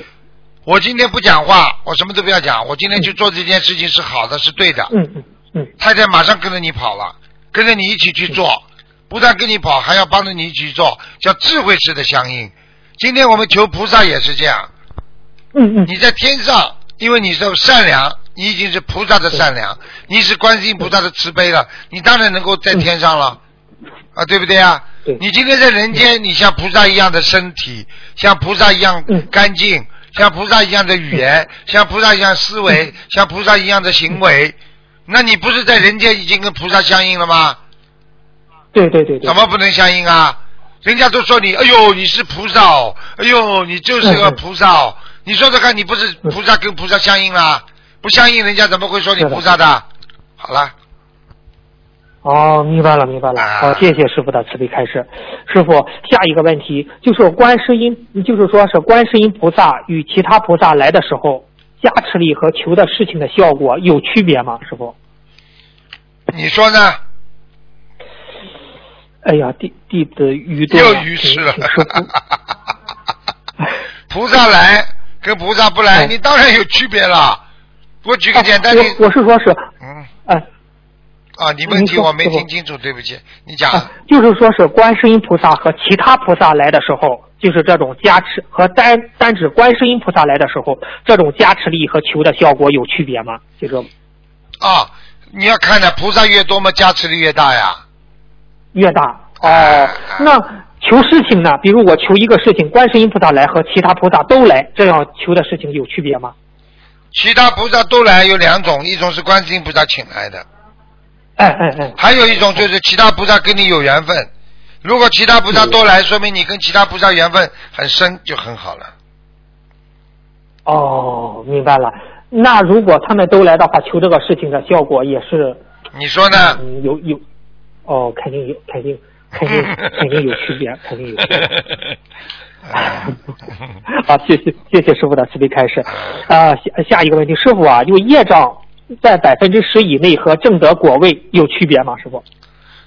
B: 我今天不讲话，我什么都不要讲，我今天去做这件事情是好的，是对的。
I: 嗯嗯嗯，
B: 太太马上跟着你跑了，跟着你一起去做，不但跟你跑，还要帮着你一起做，叫智慧式的相应。今天我们求菩萨也是这样，
I: 嗯嗯，
B: 你在天上，因为你是善良，你已经是菩萨的善良，你是观世音菩萨的慈悲了，你当然能够在天上了，啊，对不对啊？
I: 对。
B: 你今天在人间，你像菩萨一样的身体，像菩萨一样
I: 嗯。
B: 干净，像菩萨一样的语言，像菩萨一样思维，像菩萨一样的行为，那你不是在人间已经跟菩萨相应了吗？
I: 对对对对。
B: 怎么不能相应啊？人家都说你，哎呦，你是菩萨哦，哎呦，你就是个菩萨哦。你说说看，你不是菩萨跟菩萨相应啦？不相应，人家怎么会说你菩萨的？好了，
I: 哦，明白了，明白了。
B: 啊
I: 好，谢谢师傅的慈悲开示。师傅，下一个问题就是观世音，就是说是观世音菩萨与其他菩萨来的时候，加持力和求的事情的效果有区别吗？师傅？
B: 你说呢？
I: 哎呀，弟弟子愚钝
B: 又
I: 了，
B: 愚痴了
I: 请请师傅。
B: 菩萨来跟菩萨不来，
I: 哎
B: 你当然有区别了。我举个简单例子，
I: 我我是说是，
B: 嗯
I: 哎、
B: 啊，你问题我没听清楚，对不起，你讲。
I: 啊，就是说是观世音菩萨和其他菩萨来的时候，就是这种加持和单单指观世音菩萨来的时候，这种加持力和求的效果有区别吗？就是
B: 啊，你要看的菩萨越多嘛，加持力越大呀。
I: 越大哦
B: 哎。
I: 那求事情呢？比如我求一个事情，观世音菩萨来和其他菩萨都来，这样求的事情有区别吗？
B: 其他菩萨都来有两种，一种是观世音菩萨请来的，还有一种就是其他菩萨跟你有缘分。如果其他菩萨都来，说明你跟其他菩萨缘分很深，就很好了。
I: 哦，明白了。那如果他们都来的话，求这个事情的效果也是
B: 你说呢？
I: 嗯，有有，哦，肯定有，肯定，肯定，肯定有区别，肯定有区别。好，谢谢谢谢师傅的慈悲开示。啊、下下一个问题，师傅啊，就业障在百分之十以内和正德果位有区别吗？师傅？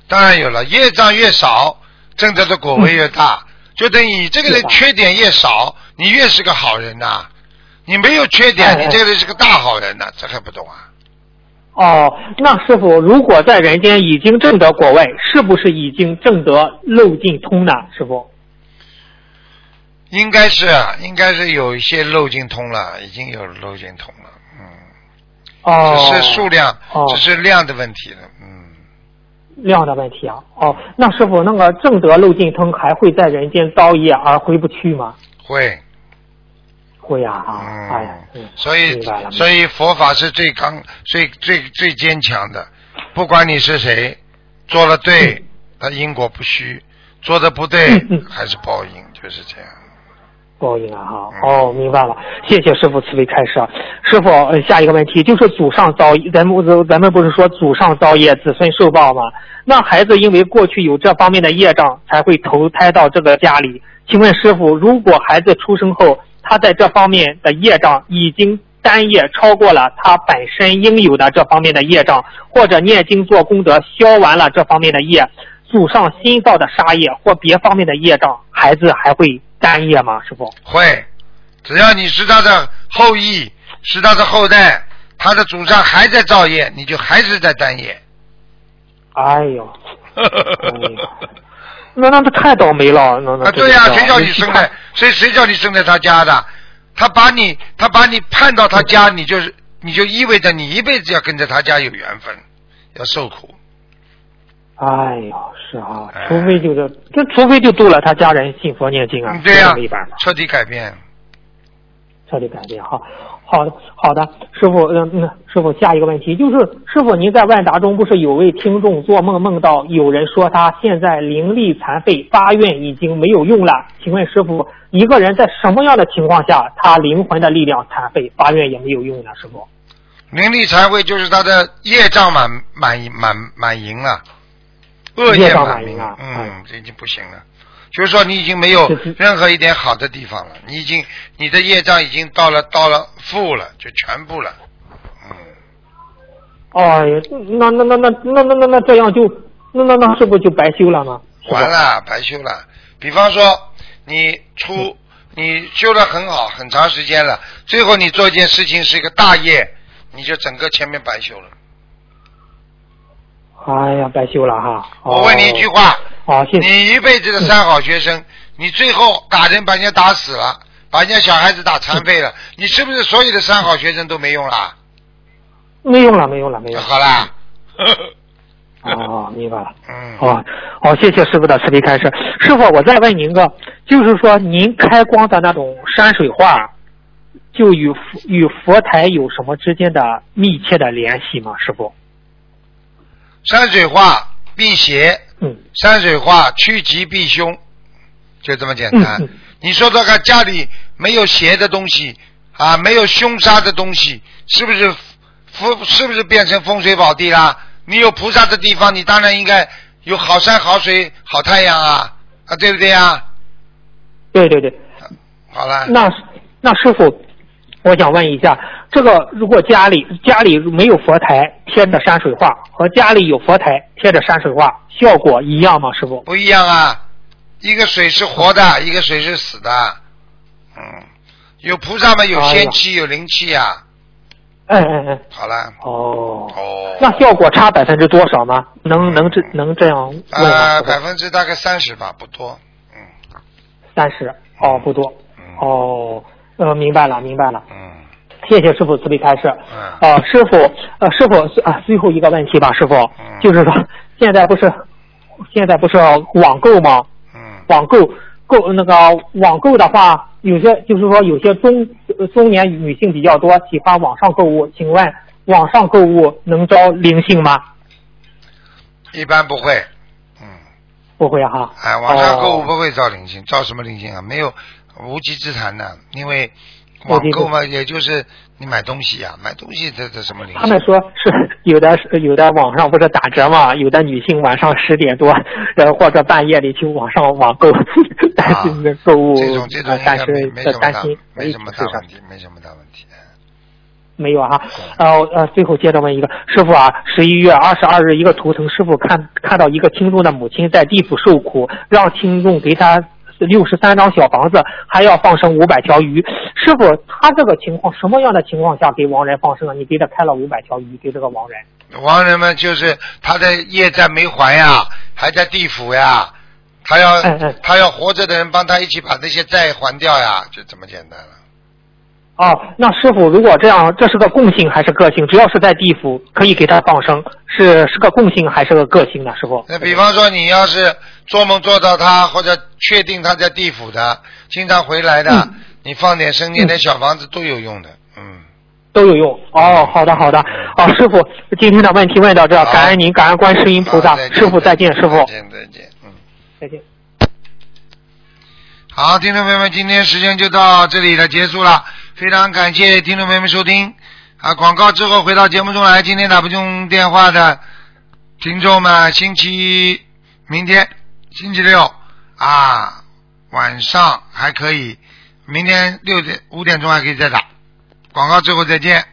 B: 当然有了，业障越少，正得的果位越大，就等于你这个人缺点越少，你越是个好人呐、你没有缺
I: 哎
B: 点，
I: 哎
B: 你这个人是个大好人呐、这还不懂啊？
I: 哦，那师傅，如果在人间已经正得果位，是不是已经正得漏尽通呢？师傅？
B: 应该是啊，应该是有一些漏尽通了，已经有漏尽通了，嗯，
I: 哦，
B: 只是数量，
I: 哦。
B: 只是量的问题了，嗯，
I: 量的问题啊。哦，那师傅，那个正德漏尽通还会在人间造业而回不去吗？
B: 会，
I: 会呀、啊，
B: 嗯，
I: 哎呀，嗯，
B: 所以所以佛法是最刚、最最最坚强的，不管你是谁，做了对，他因果不虚；做的不对还是报应，就是这样。
I: 报应啊哈。
B: 嗯
I: 哦，明白了，谢谢师傅慈悲开示啊。师傅，呃下一个问题就是祖上造，咱们咱们不是说祖上造业，子孙受报吗？那孩子因为过去有这方面的业障，才会投胎到这个家里。请问师傅，如果孩子出生后，他在这方面的业障已经单业超过了他本身应有的这方面的业障，或者念经做功德消完了这方面的业，祖上新造的杀业或别方面的业障，孩子还会单业吗？师傅？
B: 会，只要你是他的后裔，是他的后代，他的祖上还在造业，你就还是在单业。
I: 哎呦，哎呦，那那他太倒霉了，那那
B: 啊，对呀、
I: 这个
B: 谁叫你生在谁谁叫你生在他家的？他把你他把你判到他家，你就是你就意味着你一辈子要跟着他家有缘分，要受苦。
I: 哎呦，是啊，
B: 哎
I: 除非就是这，除非就度了他家人信佛念经啊，
B: 嗯对呀、
I: 这没办法，
B: 彻底改变。
I: 彻底改变哈。好的，好的，师傅，嗯嗯，师傅，下一个问题就是，师傅您在万达中不是有位听众做梦梦到有人说他现在灵力残废，发愿已经没有用了？请问师傅，一个人在什么样的情况下，他灵魂的力量残废，发愿也没有用呢？师傅？
B: 灵力残废就是他的业障满满满满盈了，恶
I: 业障
B: 满盈
I: 啊
B: 嗯，这已经不行了。就是说你已经没有任何一点好的地方了，你已经你的业障已经到了到了负了，就全部了。嗯，
I: 哎呀，那那那那那那那那这样就那那那是不是就白修了呢？是吧
B: 完了，白修了。比方说你出你修的很好，很长时间了，最后你做一件事情是一个大业，你就整个前面白修了。
I: 哎呀，白修了哈。
B: 我问你一句话，
I: 好，谢谢。
B: 你一辈子的三好学生，你最后打人把人家打死了，把人家小孩子打残废了，你是不是所有的三好学生都没用了？
I: 没用了，没用了，没用了。
B: 好啦，
I: 哦，明白了。
B: 嗯，
I: 好，好，谢谢师傅的慈悲开示。师傅，我再问您个，就是说您开光的那种山水画，就与与佛台有什么之间的密切的联系吗？师傅？
B: 山水画辟邪，
I: 嗯
B: 山水画趋吉避凶，就这么简单。你说说看，家里没有邪的东西啊，没有凶杀的东西，是不是风是不是变成风水宝地啦？你有菩萨的地方，你当然应该有好山好水好太阳啊啊，对不对啊？
I: 对对对，
B: 好了，
I: 那那师傅，我想问一下，这个如果家里家里没有佛台贴着山水画，和家里有佛台贴着山水画，效果一样吗？师傅？
B: 不一样啊，一个水是活的，一个水是死的。嗯，有菩萨嘛，有仙气，有灵气呀、
I: 嗯嗯嗯，
B: 好了，
I: 哦，
B: 哦，
I: 那效果差百分之多少吗？能能这能这样？
B: 呃，百分之大概三十吧，不多。嗯。
I: 三十。哦，不多。
B: 嗯。
I: 哦，呃，明白了，明白了，
B: 嗯
I: 谢谢师傅慈悲开示。
B: 嗯
I: 呃，师傅，呃，师傅啊，最后一个问题吧，师傅，
B: 嗯
I: 就是说现在不是现在不是网购吗？
B: 嗯
I: 网购购那个网购的话，有些就是说有些中呃中年女性比较多，喜欢网上购物。请问网上购物能招灵性吗？
B: 一般不会。嗯，
I: 不会哈。
B: 哎，网上购物
I: 哦
B: 不会招灵性，招什么灵性啊？没有无稽之谈的，因为网购嘛，也就是你买东西呀、买东西这这什么？
I: 他们说是有的是有的网上不是打折嘛，有的女性晚上十点多，呃或者半夜里去网上网购，担心的购物，
B: 啊这种这种
I: 担心
B: 没什么大问题，没什么大问题。
I: 没有哈，呃呃，最后接着问一个师傅啊，十一月二十二日一个图腾，师傅看看到一个听众的母亲在地府受苦，让听众给他六十三张小房子，还要放生五百条鱼。师傅，他这个情况什么样的情况下给亡人放生啊？你给他开了五百条鱼给这个亡人？
B: 亡人们就是他的业债没还呀，还在地府呀，他要
I: 嗯嗯
B: 他要活着的人帮他一起把这些债还掉呀，就这么简单了。
I: 哦，那师傅，如果这样，这是个共性还是个性？只要是在地府，可以给他放生，是是个共性还是个个性呢？师傅？
B: 那比方说，你要是做梦做到他，或者确定他在地府的，经常回来的，
I: 嗯
B: 你放点生念点小房子都有用的。嗯，
I: 都有用哦，好的好的，哦，师傅，今天的问题问到这，
B: 好
I: 感恩您，感恩观世音菩萨师傅再见，师傅
B: 再见再见，嗯。
I: 再见。
B: 好，听众朋友们，今天时间就到这里了，结束了。非常感谢听众朋友们收听啊！广告之后回到节目中来，今天打不通电话的听众们，星期明天星期六啊晚上还可以，明天六点五点钟还可以再打。广告最后再见。